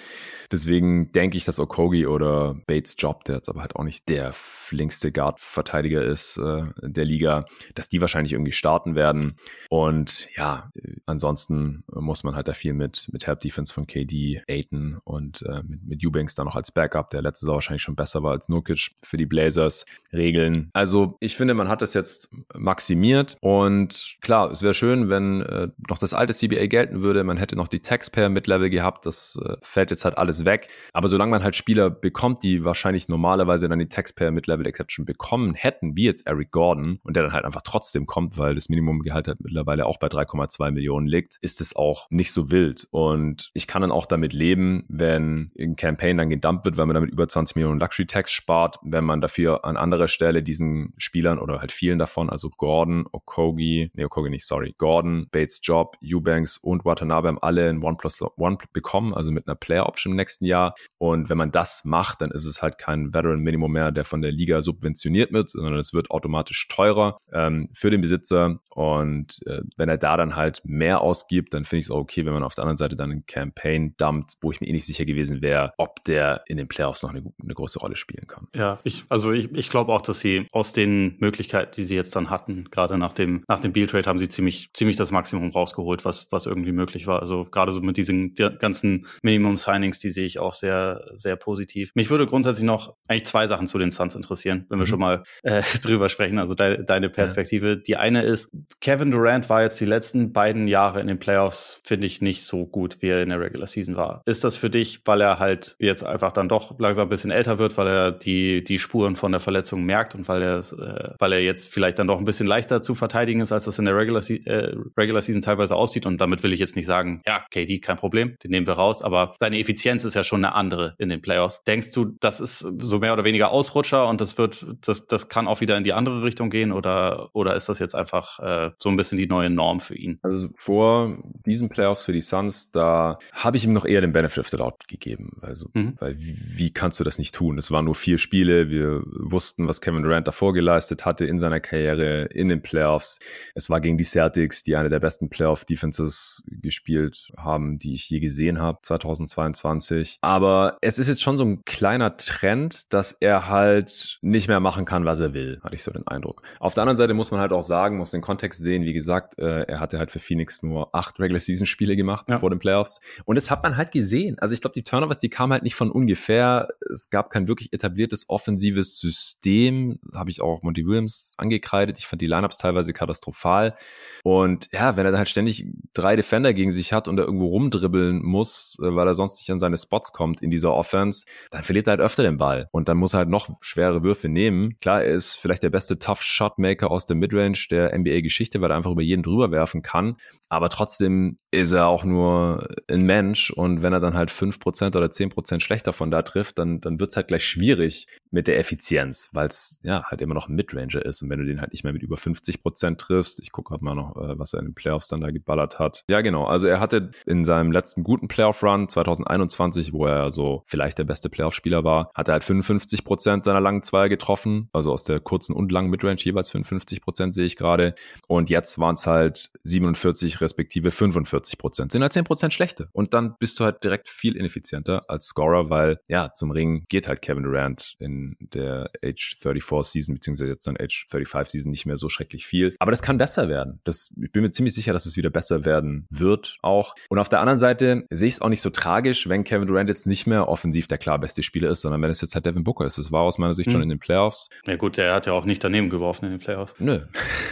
Deswegen denke ich, dass Okogi oder Bates Job, der jetzt aber halt auch nicht der flinkste Guard-Verteidiger ist äh, der Liga, dass die wahrscheinlich irgendwie starten werden. Und ja, ansonsten muss man halt da viel mit, mit Help Defense von KD, Aiton und äh, mit, mit Eubanks dann noch als Backup, der letzte Saison wahrscheinlich schon besser war als Nurkic für die Blazers regeln. Also ich finde, man hat das jetzt maximiert und klar, es wäre schön, wenn äh, noch das alte CBA gelten würde. Man hätte noch die Taxpayer mit Level gehabt. Das äh, fällt jetzt halt alles weg. Aber solange man halt Spieler bekommt, die wahrscheinlich normalerweise dann die Taxpayer mit Level Exception bekommen hätten, wie jetzt Eric Gordon und der dann halt einfach trotzdem kommt, weil das Minimumgehalt halt mittlerweile auch bei 3,2 Millionen liegt, ist es auch nicht so wild. Und ich kann dann auch damit leben, wenn ein Campaign dann gedumpt wird, weil man damit über 20 Millionen Luxury Tax spart, wenn man dafür an anderer Stelle diesen Spielern oder halt vielen davon, also Gordon, Okogi, nee, Okogi nicht, sorry, Gordon, Bates Job, Eubanks und Watanabe haben alle ein One plus One bekommen, also mit einer Player Option im nächsten Jahr. Und wenn man das macht, dann ist es halt kein Veteran Minimum mehr, der von der Liga subventioniert mit, sondern es wird automatisch teurer ähm, für den Besitzer. Und äh, wenn er da dann halt mehr ausgibt, dann finde ich es auch okay, wenn man auf der anderen Seite dann eine Campaign dumpt, wo ich mir eh nicht sicher gewesen wäre, ob der in den Playoffs noch eine, eine große Rolle spielen kann. Ja, ich, also ich, ich glaube auch, dass sie aus den Möglichkeiten, die sie jetzt dann hatten, gerade nach dem, nach dem Beal-Trade, haben sie ziemlich, ziemlich das Maximum rausgeholt, was, was irgendwie möglich war. Also gerade so mit diesen ganzen Minimum-Signings, die sehe ich auch sehr, sehr positiv. Mich würde grundsätzlich noch eigentlich zwei Sachen zu den Suns interessieren, wenn wir mhm. schon mal äh, [laughs] drüber sprechen. Also de deine Perspektive. Ja. Die eine ist, Kevin Durant war jetzt die letzten beiden Jahre in den Playoffs, finde ich, nicht so gut, wie er in der Regular Season war. Ist das für dich, weil er halt jetzt einfach dann doch langsam ein bisschen älter wird, weil er die, die Spuren von der Verletzung merkt und weil er, äh, weil er jetzt vielleicht dann doch ein bisschen leichter zu verteidigen ist, als das in der Regular, äh, Regular Season teilweise aussieht. Und damit will ich jetzt nicht sagen, ja, KD, kein Problem, den nehmen wir raus, aber seine Effizienz ist ja schon eine andere in den Playoffs. Denkst du, das ist so mehr oder weniger Ausrutscher und das wird, das, das kann auch wieder in die andere Richtung gehen oder, oder ist das jetzt einfach äh, so ein bisschen die neue Norm für ihn? Also vor diesen Playoffs für die Suns, da habe ich ihm noch eher den Benefit of the Doubt gegeben. Also, mhm. weil wie kannst du das nicht tun? Es waren nur vier Spiele. Wir wussten, was Kevin Durant davor geleistet hatte in seiner Karriere in den Playoffs. Es war gegen die Celtics, die eine der besten Playoff-Defenses gespielt haben, die ich je gesehen habe, 2022. Aber es ist jetzt schon so ein kleiner Trend, dass er halt nicht mehr machen kann, was er will, hatte ich so den Eindruck. Auf der anderen Seite muss man halt auch sagen, muss den Kontext sehen, wie gesagt, äh, er hatte halt für Phoenix nur acht Regular Season Spiele gemacht ja. vor den Playoffs. Und das hat man halt gesehen. Also ich glaube, die Turnovers, die kamen halt nicht von ungefähr. Es gab kein wirklich etabliertes offensives System. Habe ich auch Monty Williams angekreidet. Ich fand die Lineups teilweise katastrophal. Und ja, wenn er dann halt ständig drei Defender gegen sich hat und er irgendwo rumdribbeln muss, äh, weil er sonst nicht an seine Spots kommt in dieser Offense, dann verliert er halt öfter den Ball. Und dann muss er halt noch schwere Würfe nehmen. Klar, er ist vielleicht der beste Tough Shotmaker aus der Midrange der NBA-Geschichte, weil er einfach über jeden drüber werfen kann. Aber trotzdem ist er auch nur ein Mensch und wenn er dann halt fünf Prozent oder zehn Prozent schlechter von da trifft, dann, dann wird's halt gleich schwierig mit der Effizienz, weil es ja halt immer noch ein Midranger ist. Und wenn du den halt nicht mehr mit über 50 Prozent triffst, ich gucke halt mal noch, äh, was er in den Playoffs dann da geballert hat. Ja, genau. Also er hatte in seinem letzten guten Playoff-Run 2021, wo er so vielleicht der beste Playoff-Spieler war, hat er halt 55 Prozent seiner langen Zweier getroffen. Also aus der kurzen und langen Midrange jeweils 55 Prozent sehe ich gerade. Und jetzt waren es halt 47 respektive 45 Prozent. Sind halt 10 Prozent schlechter. Und dann bist du halt direkt viel ineffizienter als Scorer, weil ja, zum Ring geht halt Kevin Durant in der Age 34 Season, beziehungsweise jetzt dann Age 35 Season nicht mehr so schrecklich viel. Aber das kann besser werden. Das, ich bin mir ziemlich sicher, dass es wieder besser werden wird auch. Und auf der anderen Seite sehe ich es auch nicht so tragisch, wenn Kevin Durant jetzt nicht mehr offensiv der klar beste Spieler ist, sondern wenn es jetzt halt Devin Booker ist. Das war aus meiner Sicht hm. schon in den Playoffs. Ja gut, der hat ja auch nicht daneben geworfen in den Playoffs. Nö.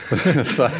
[laughs] das, war,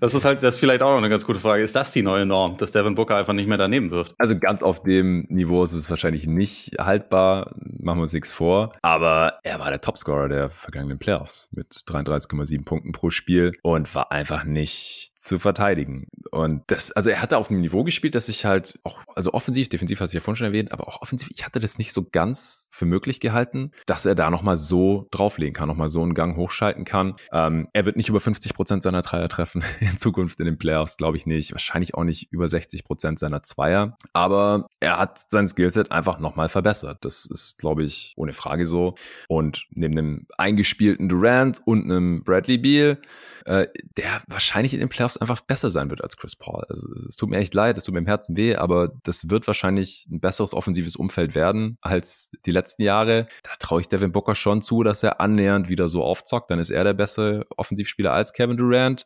das ist halt, das ist vielleicht auch noch eine ganz gute Frage. Ist das die neue Norm, dass Devin Booker einfach nicht mehr daneben wirft? Also ganz auf dem Niveau ist es wahrscheinlich nicht haltbar, machen wir uns nichts vor. Aber er war der Topscorer der vergangenen Playoffs mit 33,7 Punkten pro Spiel und war einfach nicht zu verteidigen. Und das, also er hatte auf einem Niveau gespielt, dass ich halt auch, also offensiv, defensiv hatte ich ja vorhin schon erwähnt, aber auch offensiv, ich hatte das nicht so ganz für möglich gehalten, dass er da nochmal so drauflegen kann, nochmal so einen Gang hochschalten kann. Ähm, er wird nicht über 50 Prozent seiner Dreier treffen [laughs] in Zukunft in den Playoffs, glaube ich nicht. Wahrscheinlich auch nicht über 60 Prozent seiner Zweier. Aber er hat sein Skillset einfach nochmal verbessert. Das ist, glaube ich, ohne Frage so. Und neben einem eingespielten Durant und einem Bradley Beal, äh, der wahrscheinlich in den Playoffs einfach besser sein wird als Chris Paul. Also, es tut mir echt leid, es tut mir im Herzen weh, aber das wird wahrscheinlich ein besseres offensives Umfeld werden als die letzten Jahre. Da traue ich Devin Booker schon zu, dass er annähernd wieder so aufzockt. Dann ist er der bessere Offensivspieler als Kevin Durant.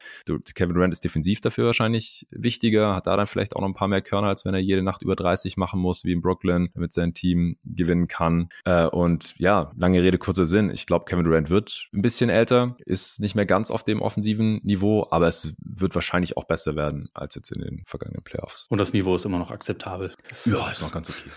Kevin Durant ist defensiv dafür wahrscheinlich wichtiger, hat da dann vielleicht auch noch ein paar mehr Körner, als wenn er jede Nacht über 30 machen muss, wie in Brooklyn, damit sein Team gewinnen kann. Äh, und ja, lange Rede, kurzer Sinn. Ich glaube, Kevin Durant wird ein bisschen älter, ist nicht mehr ganz auf dem offensiven Niveau, aber es wird wahrscheinlich auch besser werden als jetzt in den vergangenen Playoffs. Und das Niveau ist immer noch akzeptabel. Das ja, ist noch ganz okay.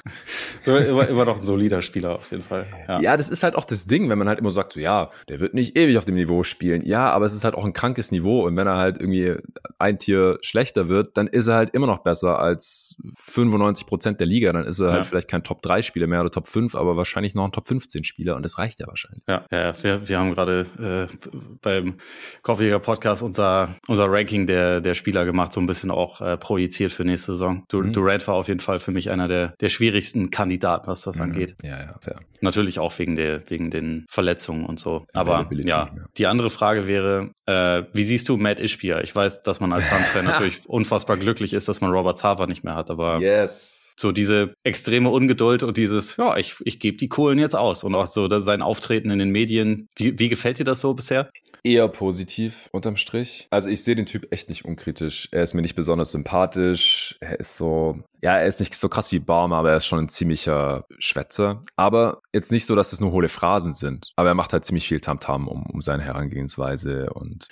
[laughs] immer, immer noch ein solider Spieler auf jeden Fall. Ja. ja, das ist halt auch das Ding, wenn man halt immer sagt, so, ja, der wird nicht ewig auf dem Niveau spielen. Ja, aber es ist halt auch ein krankes Niveau und wenn er halt irgendwie ein Tier schlechter wird, dann ist er halt immer noch besser als 95 Prozent der Liga. Dann ist er halt ja. halt vielleicht kein Top 3 Spieler mehr oder Top 5, aber wahrscheinlich noch ein Top 15 Spieler und das reicht ja wahrscheinlich. Ja, ja wir, wir haben gerade äh, beim Kopfjäger Podcast unser, unser Ranking der, der Spieler gemacht, so ein bisschen auch äh, projiziert für nächste Saison. Du, mhm. Durant war auf jeden Fall für mich einer der, der schwierigsten Kandidaten, was das mhm. angeht. Ja, ja, fair. Natürlich auch wegen der, wegen den Verletzungen und so. Aber ja, die andere Frage wäre, äh, wie siehst du Matt Ishbia? Ich weiß, dass man als [laughs] Suns-Fan natürlich unfassbar glücklich ist, dass man Robert Sava nicht mehr hat, aber yes so diese extreme Ungeduld und dieses, ja, ich, ich gebe die Kohlen jetzt aus und auch so sein Auftreten in den Medien. Wie, wie gefällt dir das so bisher? Eher positiv unterm Strich. Also ich sehe den Typ echt nicht unkritisch. Er ist mir nicht besonders sympathisch. Er ist so, ja, er ist nicht so krass wie Barmer, aber er ist schon ein ziemlicher Schwätzer. Aber jetzt nicht so, dass es nur hohle Phrasen sind. Aber er macht halt ziemlich viel Tamtam -Tam um, um seine Herangehensweise und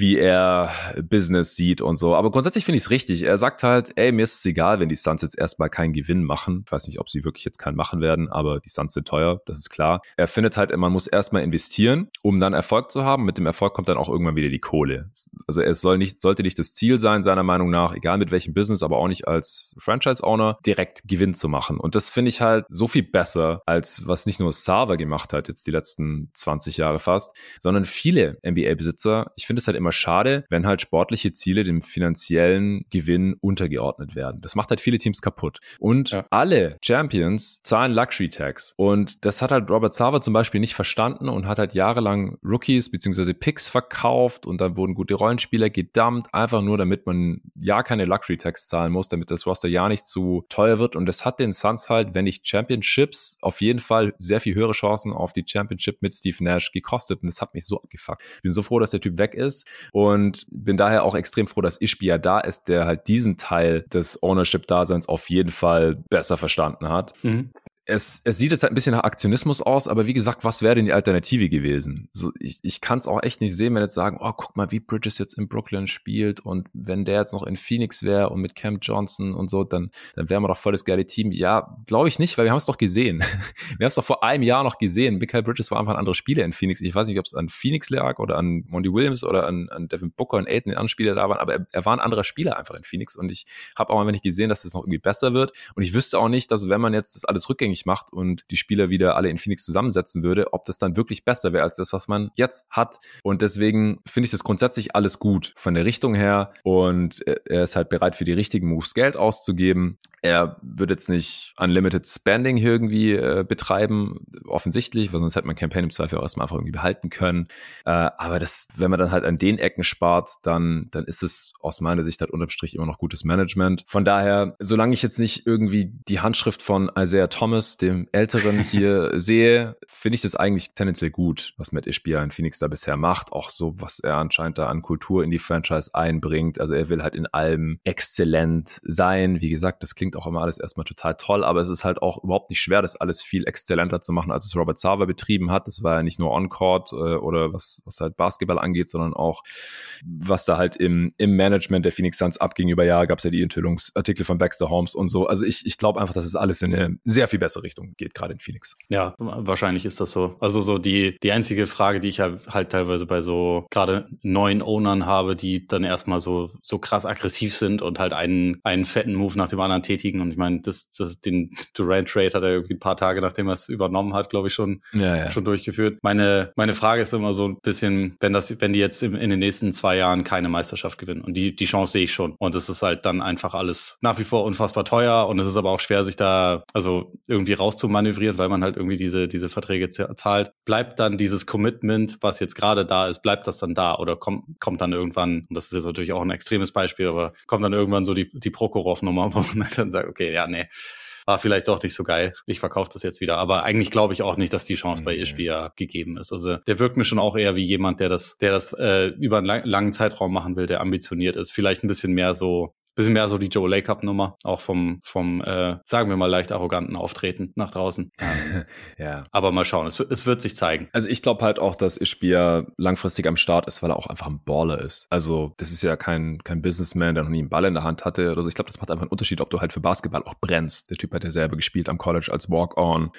wie er Business sieht und so. Aber grundsätzlich finde ich es richtig. Er sagt halt, ey, mir ist es egal, wenn die Suns jetzt erstmal keinen Gewinn machen. Ich weiß nicht, ob sie wirklich jetzt keinen machen werden, aber die Suns sind teuer, das ist klar. Er findet halt, man muss erstmal investieren, um dann Erfolg zu haben. Mit dem Erfolg kommt dann auch irgendwann wieder die Kohle. Also es soll nicht, sollte nicht das Ziel sein, seiner Meinung nach, egal mit welchem Business, aber auch nicht als Franchise-Owner, direkt Gewinn zu machen. Und das finde ich halt so viel besser, als was nicht nur Sava gemacht hat, jetzt die letzten 20 Jahre fast, sondern viele NBA-Besitzer. Ich finde es halt immer schade, wenn halt sportliche Ziele dem finanziellen Gewinn untergeordnet werden. Das macht halt viele Teams kaputt. Und ja. alle Champions zahlen Luxury Tax. Und das hat halt Robert Sava zum Beispiel nicht verstanden und hat halt jahrelang Rookies bzw. Picks verkauft und dann wurden gute Rollenspieler gedumpt, einfach nur damit man ja keine Luxury Tax zahlen muss, damit das Roster ja nicht zu teuer wird. Und das hat den Suns halt, wenn nicht Championships, auf jeden Fall sehr viel höhere Chancen auf die Championship mit Steve Nash gekostet. Und das hat mich so abgefuckt. Ich bin so froh, dass der Typ weg ist und bin daher auch extrem froh, dass Ishbia da ist, der halt diesen Teil des Ownership-Daseins auf jeden Fall besser verstanden hat. Mhm es, es sieht jetzt halt ein bisschen nach Aktionismus aus, aber wie gesagt, was wäre denn die Alternative gewesen? So, ich ich kann es auch echt nicht sehen, wenn jetzt sagen, oh, guck mal, wie Bridges jetzt in Brooklyn spielt und wenn der jetzt noch in Phoenix wäre und mit Cam Johnson und so, dann, dann wären wir doch voll das geile Team. Ja, glaube ich nicht, weil wir haben es doch gesehen. [laughs] wir haben es doch vor einem Jahr noch gesehen. Michael Bridges war einfach ein anderer Spieler in Phoenix. Ich weiß nicht, ob es an Phoenix lag oder an Monty Williams oder an, an Devin Booker und Aiden, den anderen Spieler da waren, aber er, er war ein anderer Spieler einfach in Phoenix und ich habe auch einfach nicht gesehen, dass es das noch irgendwie besser wird und ich wüsste auch nicht, dass wenn man jetzt das alles rückgängig rückgängig macht und die Spieler wieder alle in Phoenix zusammensetzen würde, ob das dann wirklich besser wäre als das, was man jetzt hat. Und deswegen finde ich das grundsätzlich alles gut von der Richtung her und er ist halt bereit für die richtigen Moves Geld auszugeben. Er wird jetzt nicht Unlimited Spending irgendwie äh, betreiben, offensichtlich, weil sonst hätte man Campaign im Zweifel auch erstmal einfach irgendwie behalten können. Äh, aber das, wenn man dann halt an den Ecken spart, dann, dann ist es aus meiner Sicht halt unterm Strich immer noch gutes Management. Von daher, solange ich jetzt nicht irgendwie die Handschrift von Isaiah Thomas, dem Älteren, [laughs] hier sehe, finde ich das eigentlich tendenziell gut, was Matt Ishbia in Phoenix da bisher macht. Auch so, was er anscheinend da an Kultur in die Franchise einbringt. Also er will halt in allem exzellent sein. Wie gesagt, das klingt klingt auch immer alles erstmal total toll, aber es ist halt auch überhaupt nicht schwer, das alles viel exzellenter zu machen, als es Robert Sava betrieben hat. Das war ja nicht nur On-Court äh, oder was, was halt Basketball angeht, sondern auch, was da halt im, im Management der Phoenix Suns abging über Jahre, gab es ja die Enthüllungsartikel von Baxter Holmes und so. Also ich, ich glaube einfach, dass es alles in eine sehr viel bessere Richtung geht, gerade in Phoenix. Ja, wahrscheinlich ist das so. Also so die, die einzige Frage, die ich halt, teilweise bei so gerade neuen Ownern habe, die dann erstmal so, so krass aggressiv sind und halt einen, einen fetten Move nach dem anderen tätigen bestätigen. Und ich meine, das, das, den Durant Trade hat er irgendwie ein paar Tage, nachdem er es übernommen hat, glaube ich, schon, ja, ja. schon durchgeführt. Meine, meine Frage ist immer so ein bisschen, wenn das, wenn die jetzt in, in den nächsten zwei Jahren keine Meisterschaft gewinnen. Und die, die Chance sehe ich schon. Und es ist halt dann einfach alles nach wie vor unfassbar teuer. Und es ist aber auch schwer, sich da, also irgendwie rauszumanövrieren, weil man halt irgendwie diese, diese Verträge zahlt. Bleibt dann dieses Commitment, was jetzt gerade da ist, bleibt das dann da oder kommt, kommt dann irgendwann, und das ist jetzt natürlich auch ein extremes Beispiel, aber kommt dann irgendwann so die, die Prokhorov-Nummer, wo man halt dann sagt, okay, ja, nee, war vielleicht doch nicht so geil. Ich verkaufe das jetzt wieder. Aber eigentlich glaube ich auch nicht, dass die Chance bei Ishbi ja gegeben ist. Also der wirkt mir schon auch eher wie jemand, der das, der das äh, über einen langen Zeitraum machen will, der ambitioniert ist. Vielleicht ein bisschen mehr so bisschen mehr so die Joe Lake Cup Nummer, auch vom, vom äh, sagen wir mal, leicht arroganten Auftreten nach draußen. [laughs] ja. Aber mal schauen, es, es wird sich zeigen. Also ich glaube halt auch, dass Ishbia langfristig am Start ist, weil er auch einfach ein Baller ist. Also das ist ja kein, kein Businessman, der noch nie einen Ball in der Hand hatte oder so. Ich glaube, das macht einfach einen Unterschied, ob du halt für Basketball auch brennst. Der Typ hat ja selber gespielt am College als Walk-On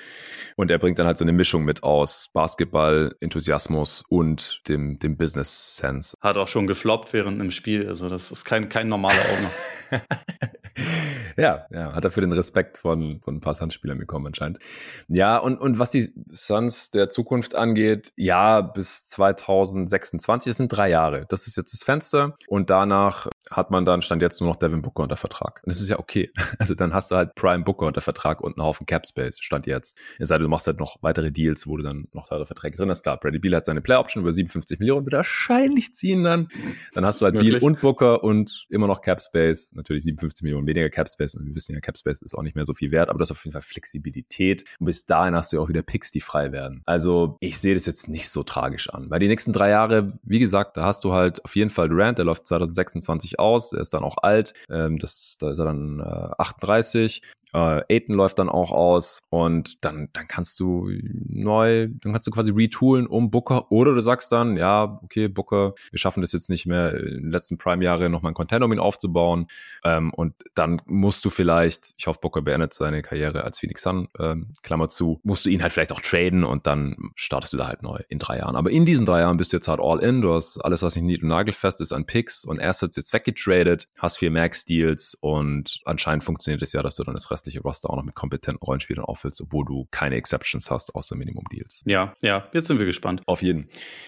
und er bringt dann halt so eine Mischung mit aus Basketball, Enthusiasmus und dem, dem Business-Sense. Hat auch schon gefloppt während einem Spiel, also das ist kein, kein normaler Owner. [laughs] [laughs] ja, ja, hat er für den Respekt von, von ein paar Suns-Spielern bekommen anscheinend. Ja, und, und was die Suns der Zukunft angeht, ja, bis 2026, das sind drei Jahre. Das ist jetzt das Fenster und danach hat man dann stand jetzt nur noch Devin Booker unter Vertrag. Und das ist ja okay. [laughs] Also dann hast du halt Prime Booker unter Vertrag und einen Haufen Cap Space stand jetzt. Es sei denn, du machst halt noch weitere Deals, wo du dann noch teure Verträge drin hast. Klar, Brady Beal hat seine Play Option über 57 Millionen, wird wahrscheinlich ziehen dann. Dann hast du halt Beal und Booker und immer noch Cap Space. Natürlich 57 Millionen weniger Cap Space. Und wir wissen ja, Cap Space ist auch nicht mehr so viel wert, aber das ist auf jeden Fall Flexibilität. Und bis dahin hast du ja auch wieder Picks, die frei werden. Also ich sehe das jetzt nicht so tragisch an. Weil die nächsten drei Jahre, wie gesagt, da hast du halt auf jeden Fall Durant, der läuft 2026 aus, er ist dann auch alt, ähm, das, da ist er dann äh, 38. Äh, Aiden läuft dann auch aus. Und dann, dann kannst du neu, dann kannst du quasi retoolen um Booker. Oder du sagst dann, ja, okay, Booker, wir schaffen das jetzt nicht mehr in den letzten Prime-Jahre nochmal einen Container, um ihn aufzubauen. Ähm, und dann musst du vielleicht, ich hoffe, Booker beendet seine Karriere als Phoenix Sun, ähm, Klammer zu, musst du ihn halt vielleicht auch traden und dann startest du da halt neu in drei Jahren. Aber in diesen drei Jahren bist du jetzt halt all in, du hast alles, was nicht nied- und nagelfest ist an Picks und Assets jetzt weggetradet, hast vier Max-Deals und anscheinend funktioniert es ja, dass du dann das Rest restliche Roster auch noch mit kompetenten Rollenspielern auffüllst, obwohl du keine Exceptions hast außer Minimum Deals. Ja, ja, jetzt sind wir gespannt. Auf jeden.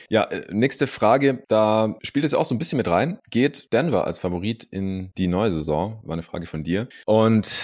Ja, äh, nächste Frage, da spielt es ja auch so ein bisschen mit rein. Geht Denver als Favorit in die neue Saison? War eine Frage von dir. Und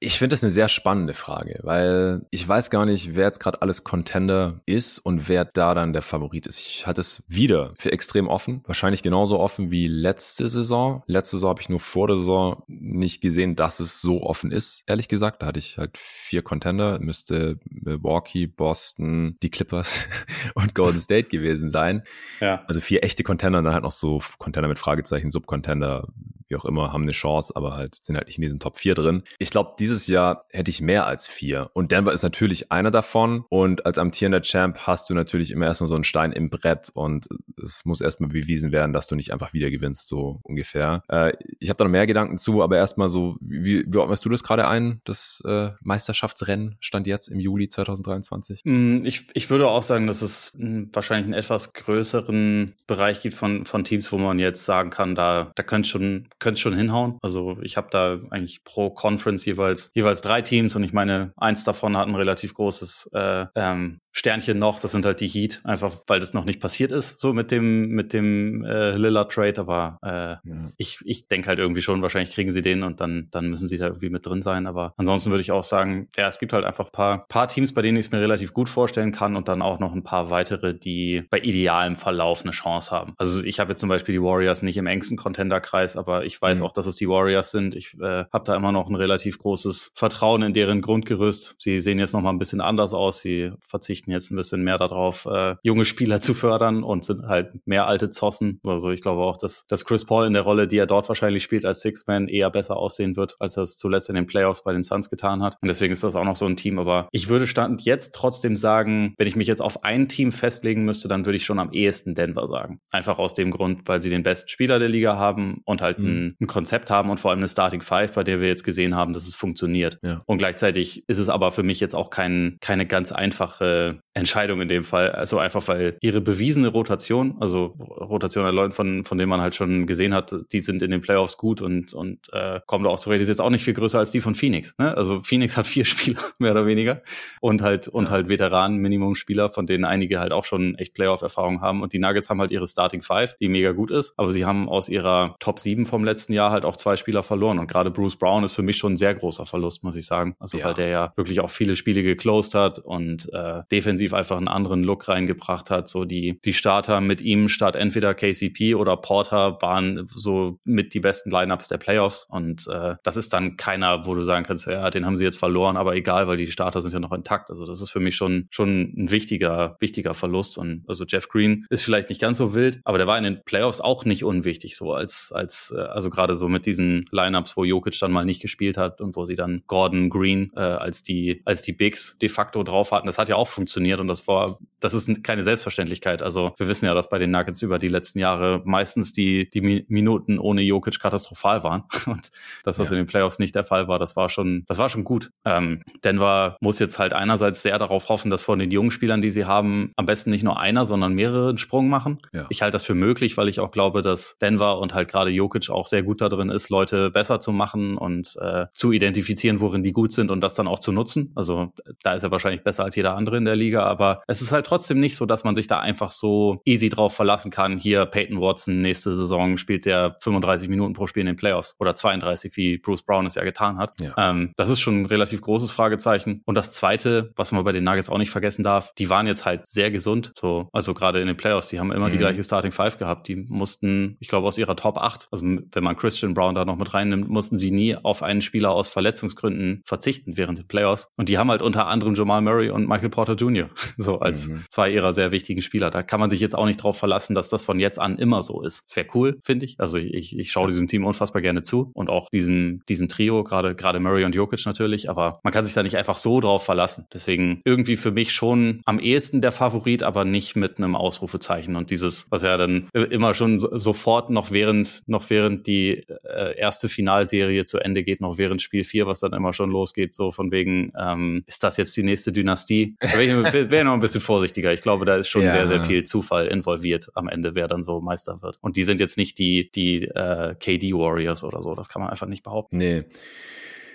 ich finde das eine sehr spannende Frage, weil ich weiß gar nicht, wer jetzt gerade alles Contender ist und wer da dann der Favorit ist. Ich halte es wieder für extrem offen. Wahrscheinlich genauso offen wie letzte Saison. Letzte Saison habe ich nur vor der Saison nicht gesehen, dass es so offen ist, ehrlich gesagt. Da hatte ich halt vier Contender, müsste Milwaukee, Boston, die Clippers [laughs] und Golden [laughs] State gewesen sein. Ja. Also vier echte Contender und dann halt noch so Contender mit Fragezeichen, Subcontender, wie auch immer, haben eine Chance, aber halt sind halt nicht in diesen Top 4 drin. Ich glaube, dieses Jahr hätte ich mehr als vier. Und Denver ist natürlich einer davon. Und als amtierender Champ hast du natürlich immer erstmal so einen Stein im Brett und es muss erstmal bewiesen werden, dass du nicht einfach wieder gewinnst, so ungefähr. Äh, ich habe da noch mehr Gedanken zu, aber erstmal so, wie, wie ordnest du das gerade ein, das äh, Meisterschaftsrennen stand jetzt im Juli 2023? Mm, ich, ich würde auch sagen, dass es wahrscheinlich einen etwas größeren Bereich gibt von, von Teams, wo man jetzt sagen kann, da, da könnte schon könnte schon hinhauen. Also ich habe da eigentlich pro Conference jeweils jeweils drei Teams und ich meine, eins davon hat ein relativ großes äh, ähm, Sternchen noch. Das sind halt die Heat, einfach weil das noch nicht passiert ist, so mit dem mit dem äh, Lillard Trade. Aber äh, ja. ich ich denke halt irgendwie schon, wahrscheinlich kriegen sie den und dann dann müssen sie da irgendwie mit drin sein. Aber ansonsten würde ich auch sagen, ja, es gibt halt einfach paar paar Teams, bei denen ich es mir relativ gut vorstellen kann und dann auch noch ein paar weitere, die bei idealem Verlauf eine Chance haben. Also ich habe jetzt zum Beispiel die Warriors nicht im engsten Contender-Kreis, aber ich weiß mhm. auch, dass es die Warriors sind. Ich äh, habe da immer noch ein relativ großes Vertrauen in deren Grundgerüst. Sie sehen jetzt noch mal ein bisschen anders aus. Sie verzichten jetzt ein bisschen mehr darauf, äh, junge Spieler zu fördern und sind halt mehr alte Zossen. Also ich glaube auch, dass, dass Chris Paul in der Rolle, die er dort wahrscheinlich spielt als Six-Man, eher besser aussehen wird, als er es zuletzt in den Playoffs bei den Suns getan hat. Und deswegen ist das auch noch so ein Team. Aber ich würde Stand jetzt trotzdem sagen, wenn ich mich jetzt auf ein Team festlegen müsste, dann würde ich schon am ehesten Denver sagen. Einfach aus dem Grund, weil sie den besten Spieler der Liga haben und halt mhm. Ein ein, Konzept haben und vor allem eine Starting Five, bei der wir jetzt gesehen haben, dass es funktioniert. Ja. Und gleichzeitig ist es aber für mich jetzt auch kein, keine ganz einfache Entscheidung in dem Fall. Also einfach, weil ihre bewiesene Rotation, also Rotation der Leute, von, von denen man halt schon gesehen hat, die sind in den Playoffs gut und, und äh, kommen da auch zurecht, ist jetzt auch nicht viel größer als die von Phoenix. Ne? Also Phoenix [laughs] hat vier Spieler, mehr oder weniger. Und halt, und ja. halt Veteranen, Minimum-Spieler, von denen einige halt auch schon echt Playoff-Erfahrung haben. Und die Nuggets haben halt ihre Starting Five, die mega gut ist. Aber sie haben aus ihrer Top 7 vom letzten Jahr halt auch zwei Spieler verloren. Und gerade Bruce Brown ist für mich schon ein sehr großer Verlust, muss ich sagen. Also ja. weil der ja wirklich auch viele Spiele geclosed hat und äh, defensiv einfach einen anderen Look reingebracht hat. So die, die Starter mit ihm statt entweder KCP oder Porter waren so mit die besten Lineups der Playoffs. Und äh, das ist dann keiner, wo du sagen kannst, ja, den haben sie jetzt verloren, aber egal, weil die Starter sind ja noch intakt. Also das ist für mich schon, schon ein wichtiger, wichtiger Verlust. Und also Jeff Green ist vielleicht nicht ganz so wild, aber der war in den Playoffs auch nicht unwichtig, so als, als, äh, also gerade so mit diesen Lineups, wo Jokic dann mal nicht gespielt hat und wo sie dann Gordon Green äh, als die als die Bigs de facto drauf hatten. Das hat ja auch funktioniert und das war das ist keine Selbstverständlichkeit. Also wir wissen ja, dass bei den Nuggets über die letzten Jahre meistens die die Minuten ohne Jokic katastrophal waren [laughs] und dass das ja. in den Playoffs nicht der Fall war, das war schon das war schon gut. Ähm, Denver muss jetzt halt einerseits sehr darauf hoffen, dass von den jungen Spielern, die sie haben, am besten nicht nur einer, sondern mehrere einen Sprung machen. Ja. Ich halte das für möglich, weil ich auch glaube, dass Denver und halt gerade Jokic auch sehr gut da drin ist, Leute besser zu machen und äh, zu identifizieren, worin die gut sind und das dann auch zu nutzen. Also da ist er wahrscheinlich besser als jeder andere in der Liga. Weniger, aber es ist halt trotzdem nicht so, dass man sich da einfach so easy drauf verlassen kann. Hier Peyton Watson nächste Saison spielt der 35 Minuten pro Spiel in den Playoffs oder 32, wie Bruce Brown es ja getan hat. Ja. Ähm, das ist schon ein relativ großes Fragezeichen. Und das zweite, was man bei den Nuggets auch nicht vergessen darf, die waren jetzt halt sehr gesund. So, also gerade in den Playoffs, die haben immer mhm. die gleiche Starting Five gehabt. Die mussten, ich glaube, aus ihrer Top 8, also wenn man Christian Brown da noch mit reinnimmt, mussten sie nie auf einen Spieler aus Verletzungsgründen verzichten während der Playoffs. Und die haben halt unter anderem Jamal Murray und Michael Porter Jr. [laughs] so als mhm. zwei ihrer sehr wichtigen Spieler. Da kann man sich jetzt auch nicht drauf verlassen, dass das von jetzt an immer so ist. Das wäre cool, finde ich. Also ich, ich schaue diesem Team unfassbar gerne zu und auch diesem, diesem Trio, gerade gerade Murray und Jokic natürlich, aber man kann sich da nicht einfach so drauf verlassen. Deswegen irgendwie für mich schon am ehesten der Favorit, aber nicht mit einem Ausrufezeichen. Und dieses, was ja dann immer schon sofort noch während, noch während die äh, erste Finalserie zu Ende geht, noch während Spiel 4, was dann immer schon losgeht, so von wegen, ähm, ist das jetzt die nächste Dynastie? Da wäre ich, wär noch ein bisschen vorsichtiger. Ich glaube, da ist schon ja. sehr, sehr viel Zufall involviert am Ende, wer dann so Meister wird. Und die sind jetzt nicht die, die äh, KD Warriors oder so. Das kann man einfach nicht behaupten. Nee.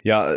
Ja,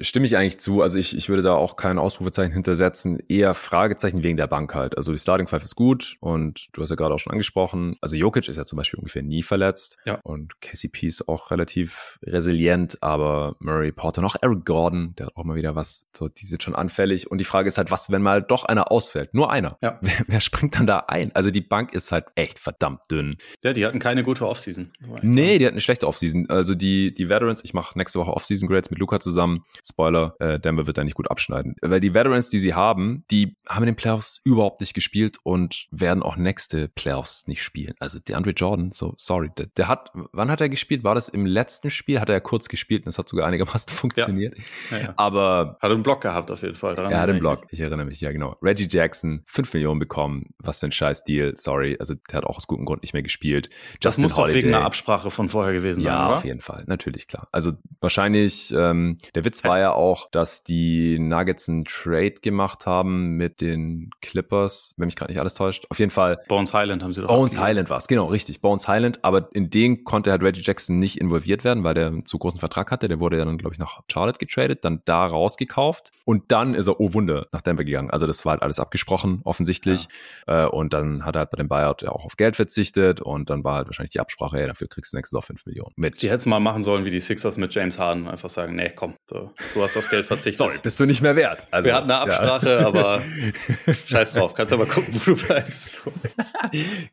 stimme ich eigentlich zu. Also ich, ich würde da auch kein Ausrufezeichen hintersetzen, eher Fragezeichen wegen der Bank halt. Also die Starting Five ist gut und du hast ja gerade auch schon angesprochen. Also Jokic ist ja zum Beispiel ungefähr nie verletzt ja. und KCP ist auch relativ resilient, aber Murray Porter, noch Eric Gordon, der hat auch mal wieder was. So, die sind schon anfällig und die Frage ist halt, was, wenn mal doch einer ausfällt? Nur einer. Ja. [laughs] Wer, wer springt dann da ein? Also die Bank ist halt echt verdammt dünn. Ja, die hatten keine gute Offseason. Nee, die hatten eine schlechte Offseason. Also die, die Veterans, ich mache nächste Woche Offseason Grades mit Luca zusammen. Spoiler, äh, Denver wird da nicht gut abschneiden. Weil die Veterans, die sie haben, die haben in den Playoffs überhaupt nicht gespielt und werden auch nächste Playoffs nicht spielen. Also der Andre Jordan, so sorry, der, der, hat, wann hat er gespielt? War das im letzten Spiel? Hat er ja kurz gespielt und es hat sogar einigermaßen [laughs] funktioniert. Ja. Ja, ja. Aber hat einen Block gehabt auf jeden Fall. Daran er hat einen Block. Ich erinnere mich, ja genau. Reggie Jackson, 5 Millionen bekommen. Was für ein scheiß Deal. Sorry, also der hat auch aus gutem Grund nicht mehr gespielt. Das Justin muss doch wegen einer Absprache von vorher gewesen sein, Ja, oder? auf jeden Fall. Natürlich, klar. Also wahrscheinlich, ähm, der Witz war ja auch, dass die Nuggets einen Trade gemacht haben mit den Clippers, wenn mich gerade nicht alles täuscht. Auf jeden Fall. Bones Highland haben sie doch. Bones Highland war es, genau, richtig. Bones Highland, aber in den konnte halt Reggie Jackson nicht involviert werden, weil der einen zu großen Vertrag hatte. Der wurde ja dann, glaube ich, nach Charlotte getradet, dann da rausgekauft und dann ist er, oh Wunder, nach Denver gegangen. Also das war halt alles abgesprochen, offensichtlich. Ja. Äh, und dann hat er halt bei dem Buyout ja auch auf Geld verzichtet und dann war halt wahrscheinlich die Absprache, ja, dafür kriegst du nächstes Jahr 5 Millionen mit. Die hätten es mal machen sollen wie die Sixers mit James Harden, einfach sagen, nee, komm, du, du hast auf Geld verzichtet. Sorry, bist du nicht mehr wert. Also, Wir hatten eine Absprache, ja. aber [laughs] scheiß drauf. Kannst aber gucken, wo du bleibst.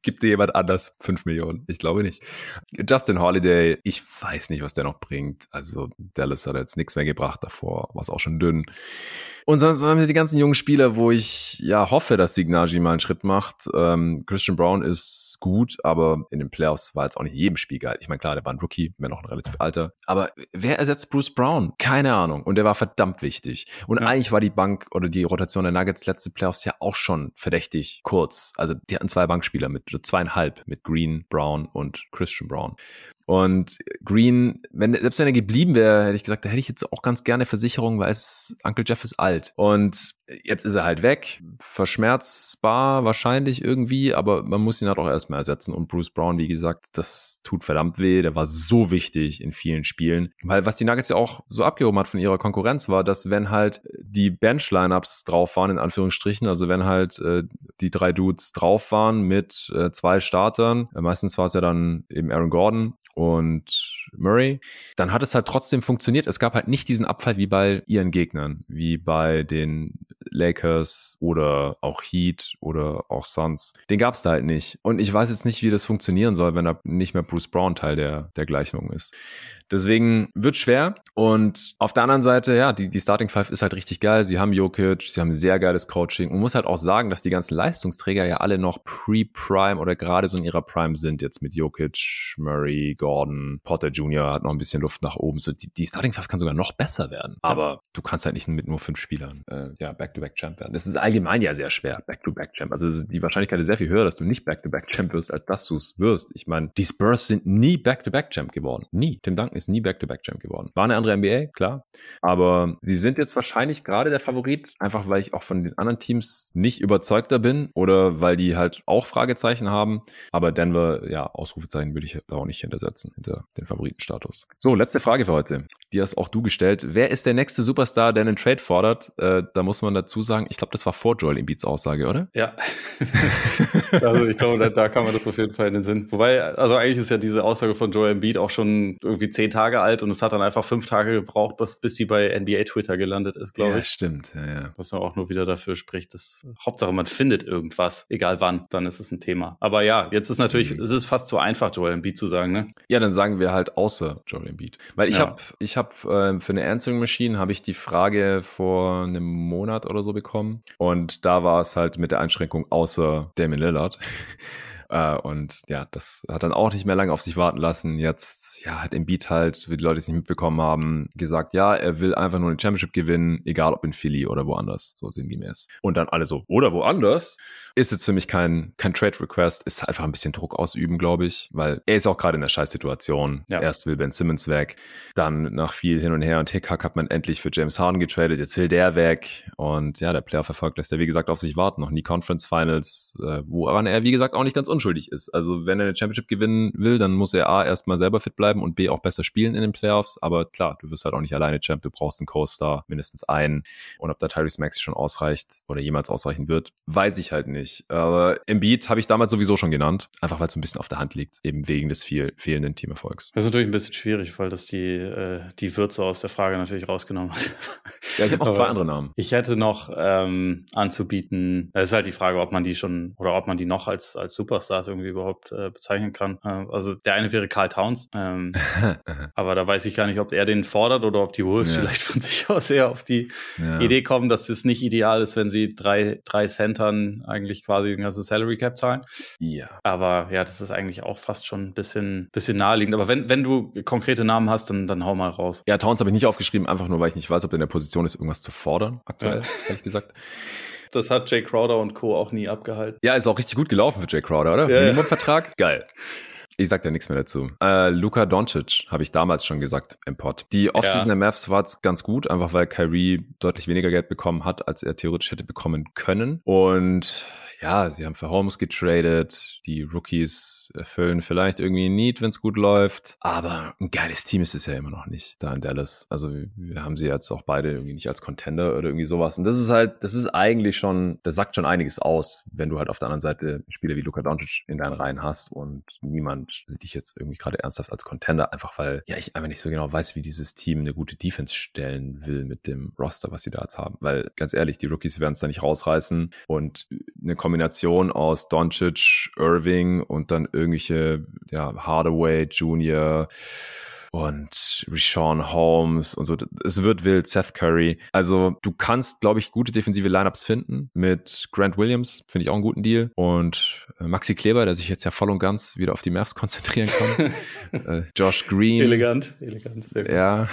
Gibt dir jemand anders 5 Millionen? Ich glaube nicht. Justin Holiday, ich weiß nicht, was der noch bringt. Also Dallas hat jetzt nichts mehr gebracht davor, war es auch schon dünn. Und sonst haben wir die ganzen jungen Spieler, wo ich ja hoffe, dass Signagi mal einen Schritt macht. Ähm, Christian Brown ist gut, aber in den Playoffs war jetzt auch nicht jedem Spiel geil. Ich meine, klar, der war ein Rookie, wenn auch ein relativ alter. Aber wer ersetzt Bruce Brown? Keine Ahnung. Und der war verdammt wichtig. Und ja. eigentlich war die Bank oder die Rotation der Nuggets letzte Playoffs ja auch schon verdächtig kurz. Also die hatten zwei Bankspieler mit zweieinhalb mit Green, Brown und Christian Brown. Und Green, wenn, selbst wenn er geblieben wäre, hätte ich gesagt, da hätte ich jetzt auch ganz gerne Versicherung, weil es Uncle Jeff ist alt. Und jetzt ist er halt weg, verschmerzbar wahrscheinlich irgendwie, aber man muss ihn halt auch erstmal ersetzen. Und Bruce Brown, wie gesagt, das tut verdammt weh. Der war so wichtig in vielen Spielen. Weil was die Nuggets ja auch so abgehoben hat von ihrer Konkurrenz war, dass wenn halt die Bench-Lineups drauf waren, in Anführungsstrichen, also wenn halt äh, die drei Dudes drauf waren mit äh, zwei Startern, äh, meistens war es ja dann eben Aaron Gordon und Murray, dann hat es halt trotzdem funktioniert. Es gab halt nicht diesen Abfall wie bei ihren Gegnern, wie bei den Lakers oder auch Heat oder auch Suns. Den gab es da halt nicht. Und ich weiß jetzt nicht, wie das funktionieren soll, wenn da nicht mehr Bruce Brown Teil der, der Gleichung ist. Deswegen wird schwer. Und auf der anderen Seite, ja, die, die Starting Five ist halt richtig geil. Sie haben Jokic, sie haben sehr geiles Coaching. Man muss halt auch sagen, dass die ganzen Leistungsträger ja alle noch pre-Prime oder gerade so in ihrer Prime sind. Jetzt mit Jokic, Murray, Gordon, Potter Jr. hat noch ein bisschen Luft nach oben. So die, die Starting Five kann sogar noch besser werden. Aber du kannst halt nicht mit nur fünf Spielern äh, ja, Back-to-Back-Champ werden. Das ist allgemein ja sehr schwer, Back-to-Back-Champ. Also die Wahrscheinlichkeit ist sehr viel höher, dass du nicht Back-to-Back-Champ wirst, als dass du es wirst. Ich meine, die Spurs sind nie Back-to-Back-Champ geworden. Nie. Tim Duncan ist nie Back-to-Back-Champ geworden. War eine andere NBA, klar. Aber sie sind jetzt wahrscheinlich gerade der Favorit, einfach weil ich auch von den anderen Teams nicht überzeugter bin oder weil die halt auch Fragezeichen haben. Aber Denver, ja, Ausrufezeichen würde ich da auch nicht hintersetzen, hinter den Favoritenstatus. So, letzte Frage für heute. Die hast auch du gestellt. Wer ist der nächste Superstar, der einen Trade fordert? Äh, da muss man dazu dazu sagen, ich glaube, das war vor Joel Embiids Aussage, oder? Ja. [laughs] also ich glaube, da, da, kann man das auf jeden Fall in den Sinn. Wobei, also eigentlich ist ja diese Aussage von Joel Embiid auch schon irgendwie zehn Tage alt und es hat dann einfach fünf Tage gebraucht, bis, bis die bei NBA Twitter gelandet ist, glaube ja, ich. stimmt, ja, ja. Was man auch nur wieder dafür spricht, dass Hauptsache man findet irgendwas, egal wann, dann ist es ein Thema. Aber ja, jetzt ist natürlich, mhm. es ist fast zu einfach, Joel Embiid zu sagen, ne? Ja, dann sagen wir halt außer Joel Embiid. Weil ich ja. habe ich hab, äh, für eine Answering Machine habe ich die Frage vor einem Monat oder so bekommen. Und da war es halt mit der Einschränkung außer Damien Lillard. [laughs] Äh, und ja, das hat dann auch nicht mehr lange auf sich warten lassen. Jetzt, ja, hat Embiid halt, wie die Leute es nicht mitbekommen haben, gesagt, ja, er will einfach nur den Championship gewinnen, egal ob in Philly oder woanders, so sinngemäß. Und dann alle so, oder woanders? Ist jetzt für mich kein, kein Trade Request, ist einfach ein bisschen Druck ausüben, glaube ich, weil er ist auch gerade in der Scheißsituation. Ja. Erst will Ben Simmons weg, dann nach viel hin und her und Hickhack hat man endlich für James Harden getradet, jetzt will der weg und ja, der Playoff-Erfolg lässt er, wie gesagt, auf sich warten, noch nie Conference Finals, äh, woran er, wie gesagt, auch nicht ganz unschuldig ist. Also wenn er eine Championship gewinnen will, dann muss er A, erstmal selber fit bleiben und B, auch besser spielen in den Playoffs, aber klar, du wirst halt auch nicht alleine Champ, du brauchst einen Co-Star, mindestens einen und ob da Tyrese Maxey schon ausreicht oder jemals ausreichen wird, weiß ich halt nicht nicht. Aber Embiid habe ich damals sowieso schon genannt, einfach weil es ein bisschen auf der Hand liegt, eben wegen des viel, fehlenden Teamerfolgs. Das ist natürlich ein bisschen schwierig, weil das die, äh, die Würze aus der Frage natürlich rausgenommen hat. Ja, ich habe noch zwei andere Namen. Ich hätte noch ähm, anzubieten, es ist halt die Frage, ob man die schon oder ob man die noch als, als Superstars irgendwie überhaupt äh, bezeichnen kann. Äh, also der eine wäre Carl Towns, ähm, [laughs] aber da weiß ich gar nicht, ob er den fordert oder ob die Wolves ja. vielleicht von sich aus eher auf die ja. Idee kommen, dass es nicht ideal ist, wenn sie drei, drei Centern eigentlich eigentlich quasi den ganzen Salary Cap zahlen. Ja. Aber ja, das ist eigentlich auch fast schon ein bisschen, bisschen naheliegend. Aber wenn, wenn du konkrete Namen hast, dann, dann hau mal raus. Ja, Towns habe ich nicht aufgeschrieben, einfach nur, weil ich nicht weiß, ob der in der Position ist, irgendwas zu fordern, aktuell, ja. [laughs] ehrlich gesagt. Das hat Jay Crowder und Co. auch nie abgehalten. Ja, ist auch richtig gut gelaufen für Jay Crowder, oder? Ja, Minimumvertrag? Geil. Ich sag da nichts mehr dazu. Äh, Luka Doncic habe ich damals schon gesagt im Pod. Die Offseason ja. der Mavs war ganz gut, einfach weil Kyrie deutlich weniger Geld bekommen hat, als er theoretisch hätte bekommen können. Und ja, sie haben für Holmes getradet. Die Rookies erfüllen vielleicht irgendwie ein Need, wenn es gut läuft. Aber ein geiles Team ist es ja immer noch nicht da in Dallas. Also wir haben sie jetzt auch beide irgendwie nicht als Contender oder irgendwie sowas. Und das ist halt, das ist eigentlich schon, das sagt schon einiges aus, wenn du halt auf der anderen Seite Spieler wie Luka Doncic in deinen Reihen hast und niemand sieht dich jetzt irgendwie gerade ernsthaft als Contender, einfach weil ja ich einfach nicht so genau weiß, wie dieses Team eine gute Defense stellen will mit dem Roster, was sie da jetzt haben. Weil ganz ehrlich, die Rookies werden es da nicht rausreißen und eine Kombination aus Doncic, Irving und dann irgendwelche, ja, Hardaway Jr., und Rishon Holmes und so. Es wird wild, Seth Curry. Also du kannst, glaube ich, gute defensive Lineups finden mit Grant Williams, finde ich auch einen guten Deal. Und äh, Maxi Kleber, der sich jetzt ja voll und ganz wieder auf die Mavs konzentrieren kann. [laughs] äh, Josh Green. Elegant, elegant. Sehr gut. Ja.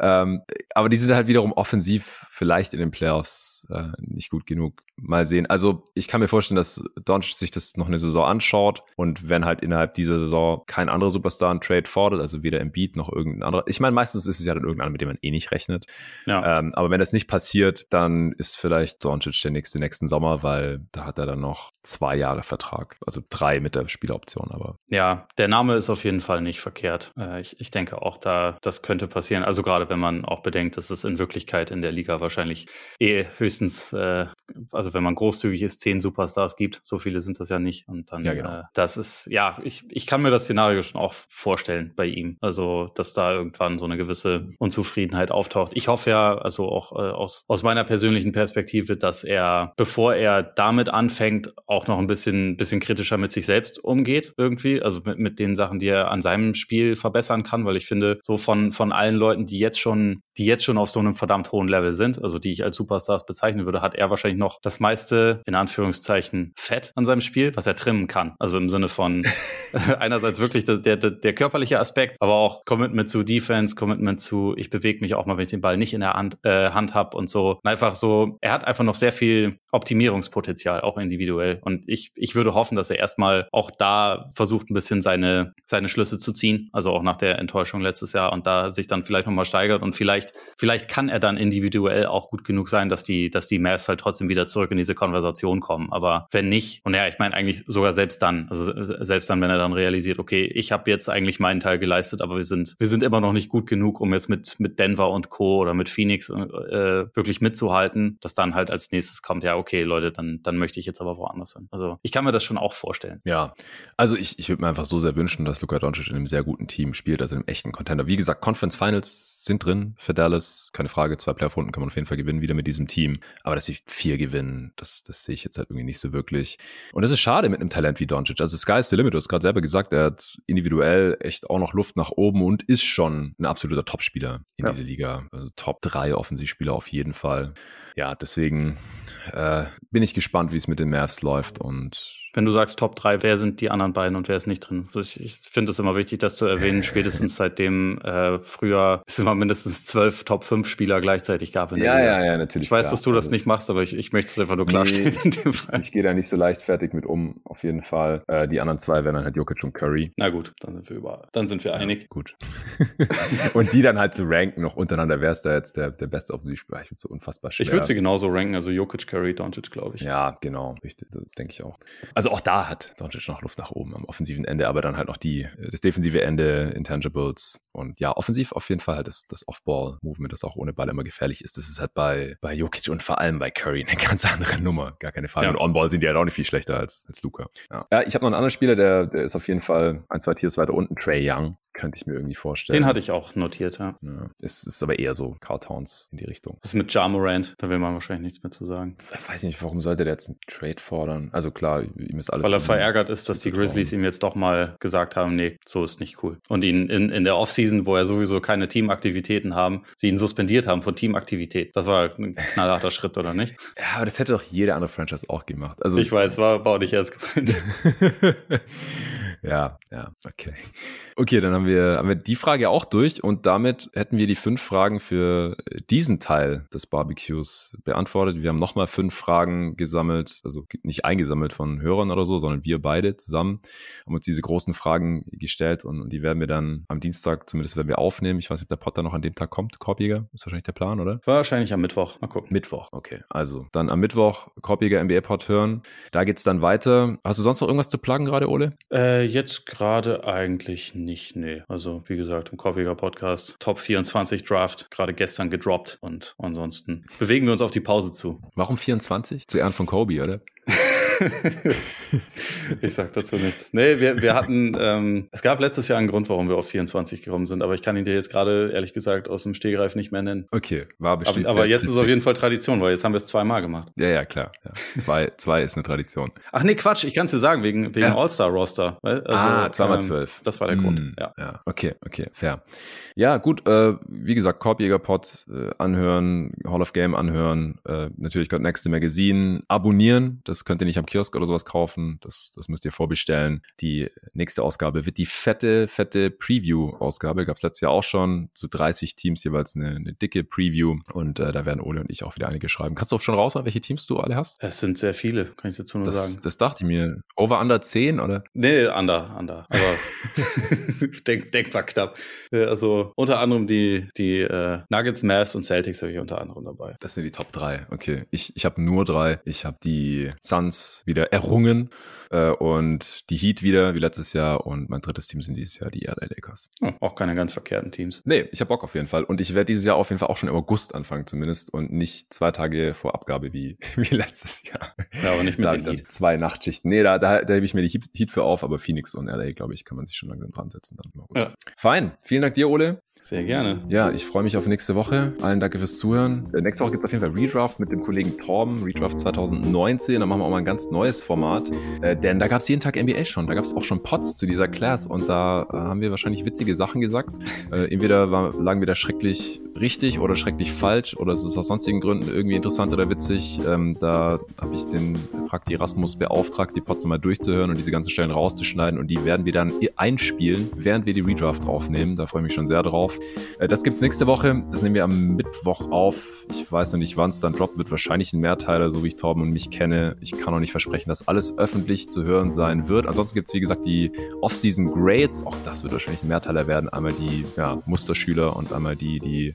Ähm, aber die sind halt wiederum offensiv vielleicht in den Playoffs äh, nicht gut genug. Mal sehen. Also ich kann mir vorstellen, dass Doncic sich das noch eine Saison anschaut und wenn halt innerhalb dieser Saison kein anderer Superstar einen Trade fordert, also weder Embiid noch irgendein anderer. Ich meine, meistens ist es ja dann irgendeiner, mit dem man eh nicht rechnet. Ja. Ähm, aber wenn das nicht passiert, dann ist vielleicht Doncic der nächste nächsten Sommer, weil da hat er dann noch zwei Jahre Vertrag, also drei mit der Spieleroption. Aber ja, der Name ist auf jeden Fall nicht verkehrt. Äh, ich, ich denke auch, da das könnte passieren. Also gerade wenn man auch bedenkt, dass es in Wirklichkeit in der Liga wahrscheinlich eh höchstens, äh, also wenn man großzügig ist, zehn Superstars gibt. So viele sind das ja nicht. Und dann, ja, genau. äh, das ist, ja, ich, ich kann mir das Szenario schon auch vorstellen bei ihm. Also, dass da irgendwann so eine gewisse Unzufriedenheit auftaucht. Ich hoffe ja, also auch äh, aus, aus meiner persönlichen Perspektive, dass er, bevor er damit anfängt, auch noch ein bisschen, bisschen kritischer mit sich selbst umgeht, irgendwie. Also mit, mit den Sachen, die er an seinem Spiel verbessern kann, weil ich finde, so von, von allen Leuten, die jetzt schon, die jetzt schon auf so einem verdammt hohen Level sind, also die ich als Superstars bezeichnen würde, hat er wahrscheinlich noch das meiste, in Anführungszeichen, Fett an seinem Spiel, was er trimmen kann. Also im Sinne von [laughs] [laughs] einerseits wirklich der, der, der körperliche Aspekt, aber auch Commitment zu Defense, Commitment zu, ich bewege mich auch mal, wenn ich den Ball nicht in der Hand, äh, Hand habe und so. Und einfach so, er hat einfach noch sehr viel Optimierungspotenzial, auch individuell. Und ich, ich würde hoffen, dass er erstmal auch da versucht, ein bisschen seine, seine Schlüsse zu ziehen. Also auch nach der Enttäuschung letztes Jahr und da sich dann vielleicht nochmal steigert steigert und vielleicht, vielleicht kann er dann individuell auch gut genug sein, dass die, dass die Mavs halt trotzdem wieder zurück in diese Konversation kommen. Aber wenn nicht, und ja, ich meine eigentlich sogar selbst dann, also selbst dann, wenn er dann realisiert, okay, ich habe jetzt eigentlich meinen Teil geleistet, aber wir sind, wir sind immer noch nicht gut genug, um jetzt mit, mit Denver und Co. oder mit Phoenix äh, wirklich mitzuhalten, dass dann halt als nächstes kommt, ja, okay, Leute, dann, dann möchte ich jetzt aber woanders hin. Also ich kann mir das schon auch vorstellen. Ja, also ich, ich würde mir einfach so sehr wünschen, dass Luka Doncic in einem sehr guten Team spielt, also in einem echten Contender. Wie gesagt, Conference Finals sind drin für Dallas, keine Frage. Zwei Playoff-Runden kann man auf jeden Fall gewinnen, wieder mit diesem Team. Aber dass sie vier gewinnen, das, das sehe ich jetzt halt irgendwie nicht so wirklich. Und das ist schade mit einem Talent wie Doncic. Also Sky is the limit. Du hast gerade selber gesagt, er hat individuell echt auch noch Luft nach oben und ist schon ein absoluter Topspieler in ja. dieser Liga. Also Top 3 Offensivspieler auf jeden Fall. Ja, deswegen äh, bin ich gespannt, wie es mit den Mavs läuft und wenn du sagst Top 3, wer sind die anderen beiden und wer ist nicht drin? Ich, ich finde es immer wichtig, das zu erwähnen, spätestens [laughs] seitdem äh, früher es immer mindestens zwölf Top 5 Spieler gleichzeitig gab. In der ja, Liga. ja, ja, natürlich. Ich weiß, klar. dass du das also nicht machst, aber ich, ich möchte es einfach nur klarstellen. Nee, ich, ich, ich gehe da nicht so leichtfertig mit um, auf jeden Fall. Äh, die anderen zwei wären dann halt Jokic und Curry. Na gut, dann sind wir über, dann sind wir ja, einig. Gut. [laughs] und die dann halt zu ranken noch untereinander, wer ist da jetzt der, der beste Offensivspieler? Ich finde so unfassbar schwer. Ich würde sie genauso ranken, also Jokic, Curry, Doncic, glaube ich. Ja, genau, richtig, denke ich auch. Also auch da hat Doncic noch Luft nach oben am offensiven Ende, aber dann halt noch die, das defensive Ende, Intangibles und ja, offensiv auf jeden Fall halt das, das Off-Ball-Movement, das auch ohne Ball immer gefährlich ist. Das ist halt bei, bei Jokic und vor allem bei Curry eine [laughs] ganz andere Nummer, gar keine Frage. Ja. Und On-Ball sind die halt auch nicht viel schlechter als, als Luca. Ja, ja ich habe noch einen anderen Spieler, der, der ist auf jeden Fall ein, zwei Tiers weiter unten, Trey Young, könnte ich mir irgendwie vorstellen. Den hatte ich auch notiert, ja. ja es ist aber eher so Carl Towns in die Richtung. Das ist mit Ja Morant, da will man wahrscheinlich nichts mehr zu sagen. Ich weiß nicht, warum sollte der jetzt einen Trade fordern? Also klar, ihm ist alles. Weil er verärgert ist, dass die Grizzlies ihm jetzt doch mal gesagt haben, nee, so ist nicht cool. Und ihn in, in der Offseason, wo er sowieso keine Teamaktivitäten haben, sie ihn suspendiert haben von Teamaktivität. Das war ein knallharter Schritt, oder nicht? [laughs] Ja, aber das hätte doch jede andere Franchise auch gemacht. Also ich weiß, war, war auch nicht erst gemeint. [laughs] Ja, ja, okay. Okay, dann haben wir, haben wir die Frage auch durch und damit hätten wir die fünf Fragen für diesen Teil des Barbecues beantwortet. Wir haben nochmal fünf Fragen gesammelt, also nicht eingesammelt von Hörern oder so, sondern wir beide zusammen haben uns diese großen Fragen gestellt und, die werden wir dann am Dienstag, zumindest werden wir aufnehmen. Ich weiß nicht, ob der Potter noch an dem Tag kommt, Korbjäger. Ist wahrscheinlich der Plan, oder? Wahrscheinlich am Mittwoch. Mal gucken. Mittwoch, okay. Also dann am Mittwoch Korbjäger NBA-Pod hören. Da geht's dann weiter. Hast du sonst noch irgendwas zu plagen gerade, Ole? Äh, jetzt gerade eigentlich nicht, nee. Also, wie gesagt, im Kopfiger Podcast Top 24 Draft, gerade gestern gedroppt und ansonsten bewegen wir uns auf die Pause zu. Warum 24? Zu Ehren von Kobe, oder? [laughs] [laughs] ich sag dazu nichts. Nee, wir, wir hatten, ähm, es gab letztes Jahr einen Grund, warum wir auf 24 gekommen sind, aber ich kann ihn dir jetzt gerade, ehrlich gesagt, aus dem Stegreif nicht mehr nennen. Okay, war bestimmt. Aber, aber jetzt ist es auf jeden Fall Tradition, weil jetzt haben wir es zweimal gemacht. Ja, ja, klar. Ja. Zwei, zwei ist eine Tradition. Ach nee, Quatsch, ich kann es dir sagen, wegen, wegen ja. All-Star-Roster. Also, ah, zweimal ähm, zwölf. Das war der Grund, mm, ja. ja. Okay, okay, fair. Ja, gut, äh, wie gesagt, Korbjäger-Pod äh, anhören, Hall of Game anhören, äh, natürlich Got Next Magazine abonnieren, das könnt ihr nicht am Kiosk oder sowas kaufen. Das, das müsst ihr vorbestellen. Die nächste Ausgabe wird die fette, fette Preview-Ausgabe. Gab es letztes Jahr auch schon. Zu 30 Teams jeweils eine, eine dicke Preview. Und äh, da werden Ole und ich auch wieder einige schreiben. Kannst du auch schon raus, welche Teams du alle hast? Es sind sehr viele, kann ich dazu nur das, sagen. Das dachte ich mir. Over under 10, oder? Nee, under, under. Aber [laughs] denk, denkbar knapp. Also unter anderem die, die äh, Nuggets, Mavs und Celtics habe ich unter anderem dabei. Das sind die Top 3. Okay. Ich, ich habe nur drei. Ich habe die Suns wieder errungen äh, und die Heat wieder wie letztes Jahr und mein drittes Team sind dieses Jahr die LA Lakers. Oh, auch keine ganz verkehrten Teams. Nee, ich habe Bock auf jeden Fall und ich werde dieses Jahr auf jeden Fall auch schon im August anfangen zumindest und nicht zwei Tage vor Abgabe wie, [laughs] wie letztes Jahr. Ja, aber nicht mit den Heat. Zwei Nachtschichten. Nee, da, da, da hebe ich mir die Heat für auf, aber Phoenix und LA, glaube ich, kann man sich schon langsam dran setzen dann im August. Ja. Fein. Vielen Dank dir, Ole. Sehr gerne. Ja, ich freue mich auf nächste Woche. Allen danke fürs Zuhören. Äh, nächste Woche gibt es auf jeden Fall Redraft mit dem Kollegen Torben, Redraft 2019. Da machen wir auch mal ein ganz neues Format. Äh, denn da gab es jeden Tag NBA schon. Da gab es auch schon Pots zu dieser Class und da äh, haben wir wahrscheinlich witzige Sachen gesagt. Äh, entweder war, lagen wir da schrecklich richtig oder schrecklich falsch oder es ist aus sonstigen Gründen irgendwie interessant oder witzig. Ähm, da habe ich den Prakti Erasmus beauftragt, die Pots nochmal durchzuhören und diese ganzen Stellen rauszuschneiden und die werden wir dann einspielen, während wir die Redraft aufnehmen. Da freue ich mich schon sehr drauf. Auf. Äh, das gibt's nächste Woche. Das nehmen wir am Mittwoch auf. Ich weiß noch nicht, wann es dann droppt. Wird wahrscheinlich ein Mehrteiler, so wie ich Torben und mich kenne. Ich kann auch nicht versprechen, dass alles öffentlich zu hören sein wird. Ansonsten gibt's wie gesagt, die Off-Season Grades. Auch das wird wahrscheinlich ein Mehrteiler werden. Einmal die ja, Musterschüler und einmal die, die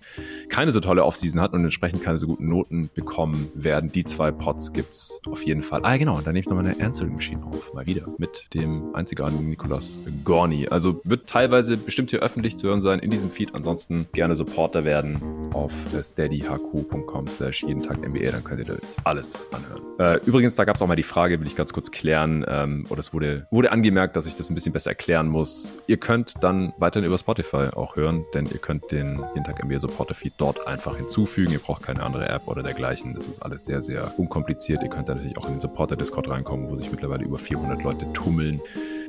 keine so tolle Off-Season hatten und entsprechend keine so guten Noten bekommen werden. Die zwei Pots gibt's auf jeden Fall. Ah, genau. Und dann nehme ich noch meine Answering Machine auf. Mal wieder. Mit dem einzigartigen Nikolas Gorni. Also wird teilweise bestimmt hier öffentlich zu hören sein in diesem Feed. Ansonsten gerne Supporter werden auf steadyhq.com slash jeden Tag NBA. Dann könnt ihr das alles anhören. Äh, übrigens, da gab es auch mal die Frage, will ich ganz kurz klären. Ähm, oder es wurde, wurde angemerkt, dass ich das ein bisschen besser erklären muss. Ihr könnt dann weiterhin über Spotify auch hören, denn ihr könnt den jeden Tag NBA Supporter Feed dort einfach hinzufügen. Ihr braucht keine andere App oder dergleichen. Das ist alles sehr, sehr unkompliziert. Ihr könnt da natürlich auch in den Supporter Discord reinkommen, wo sich mittlerweile über 400 Leute tummeln.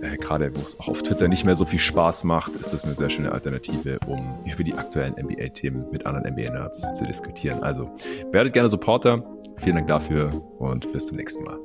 Äh, Gerade wo es auch auf Twitter nicht mehr so viel Spaß macht, ist das eine sehr schöne Alternative, um über die aktuellen NBA-Themen mit anderen NBA-Nerds zu diskutieren. Also werdet gerne Supporter. Vielen Dank dafür und bis zum nächsten Mal.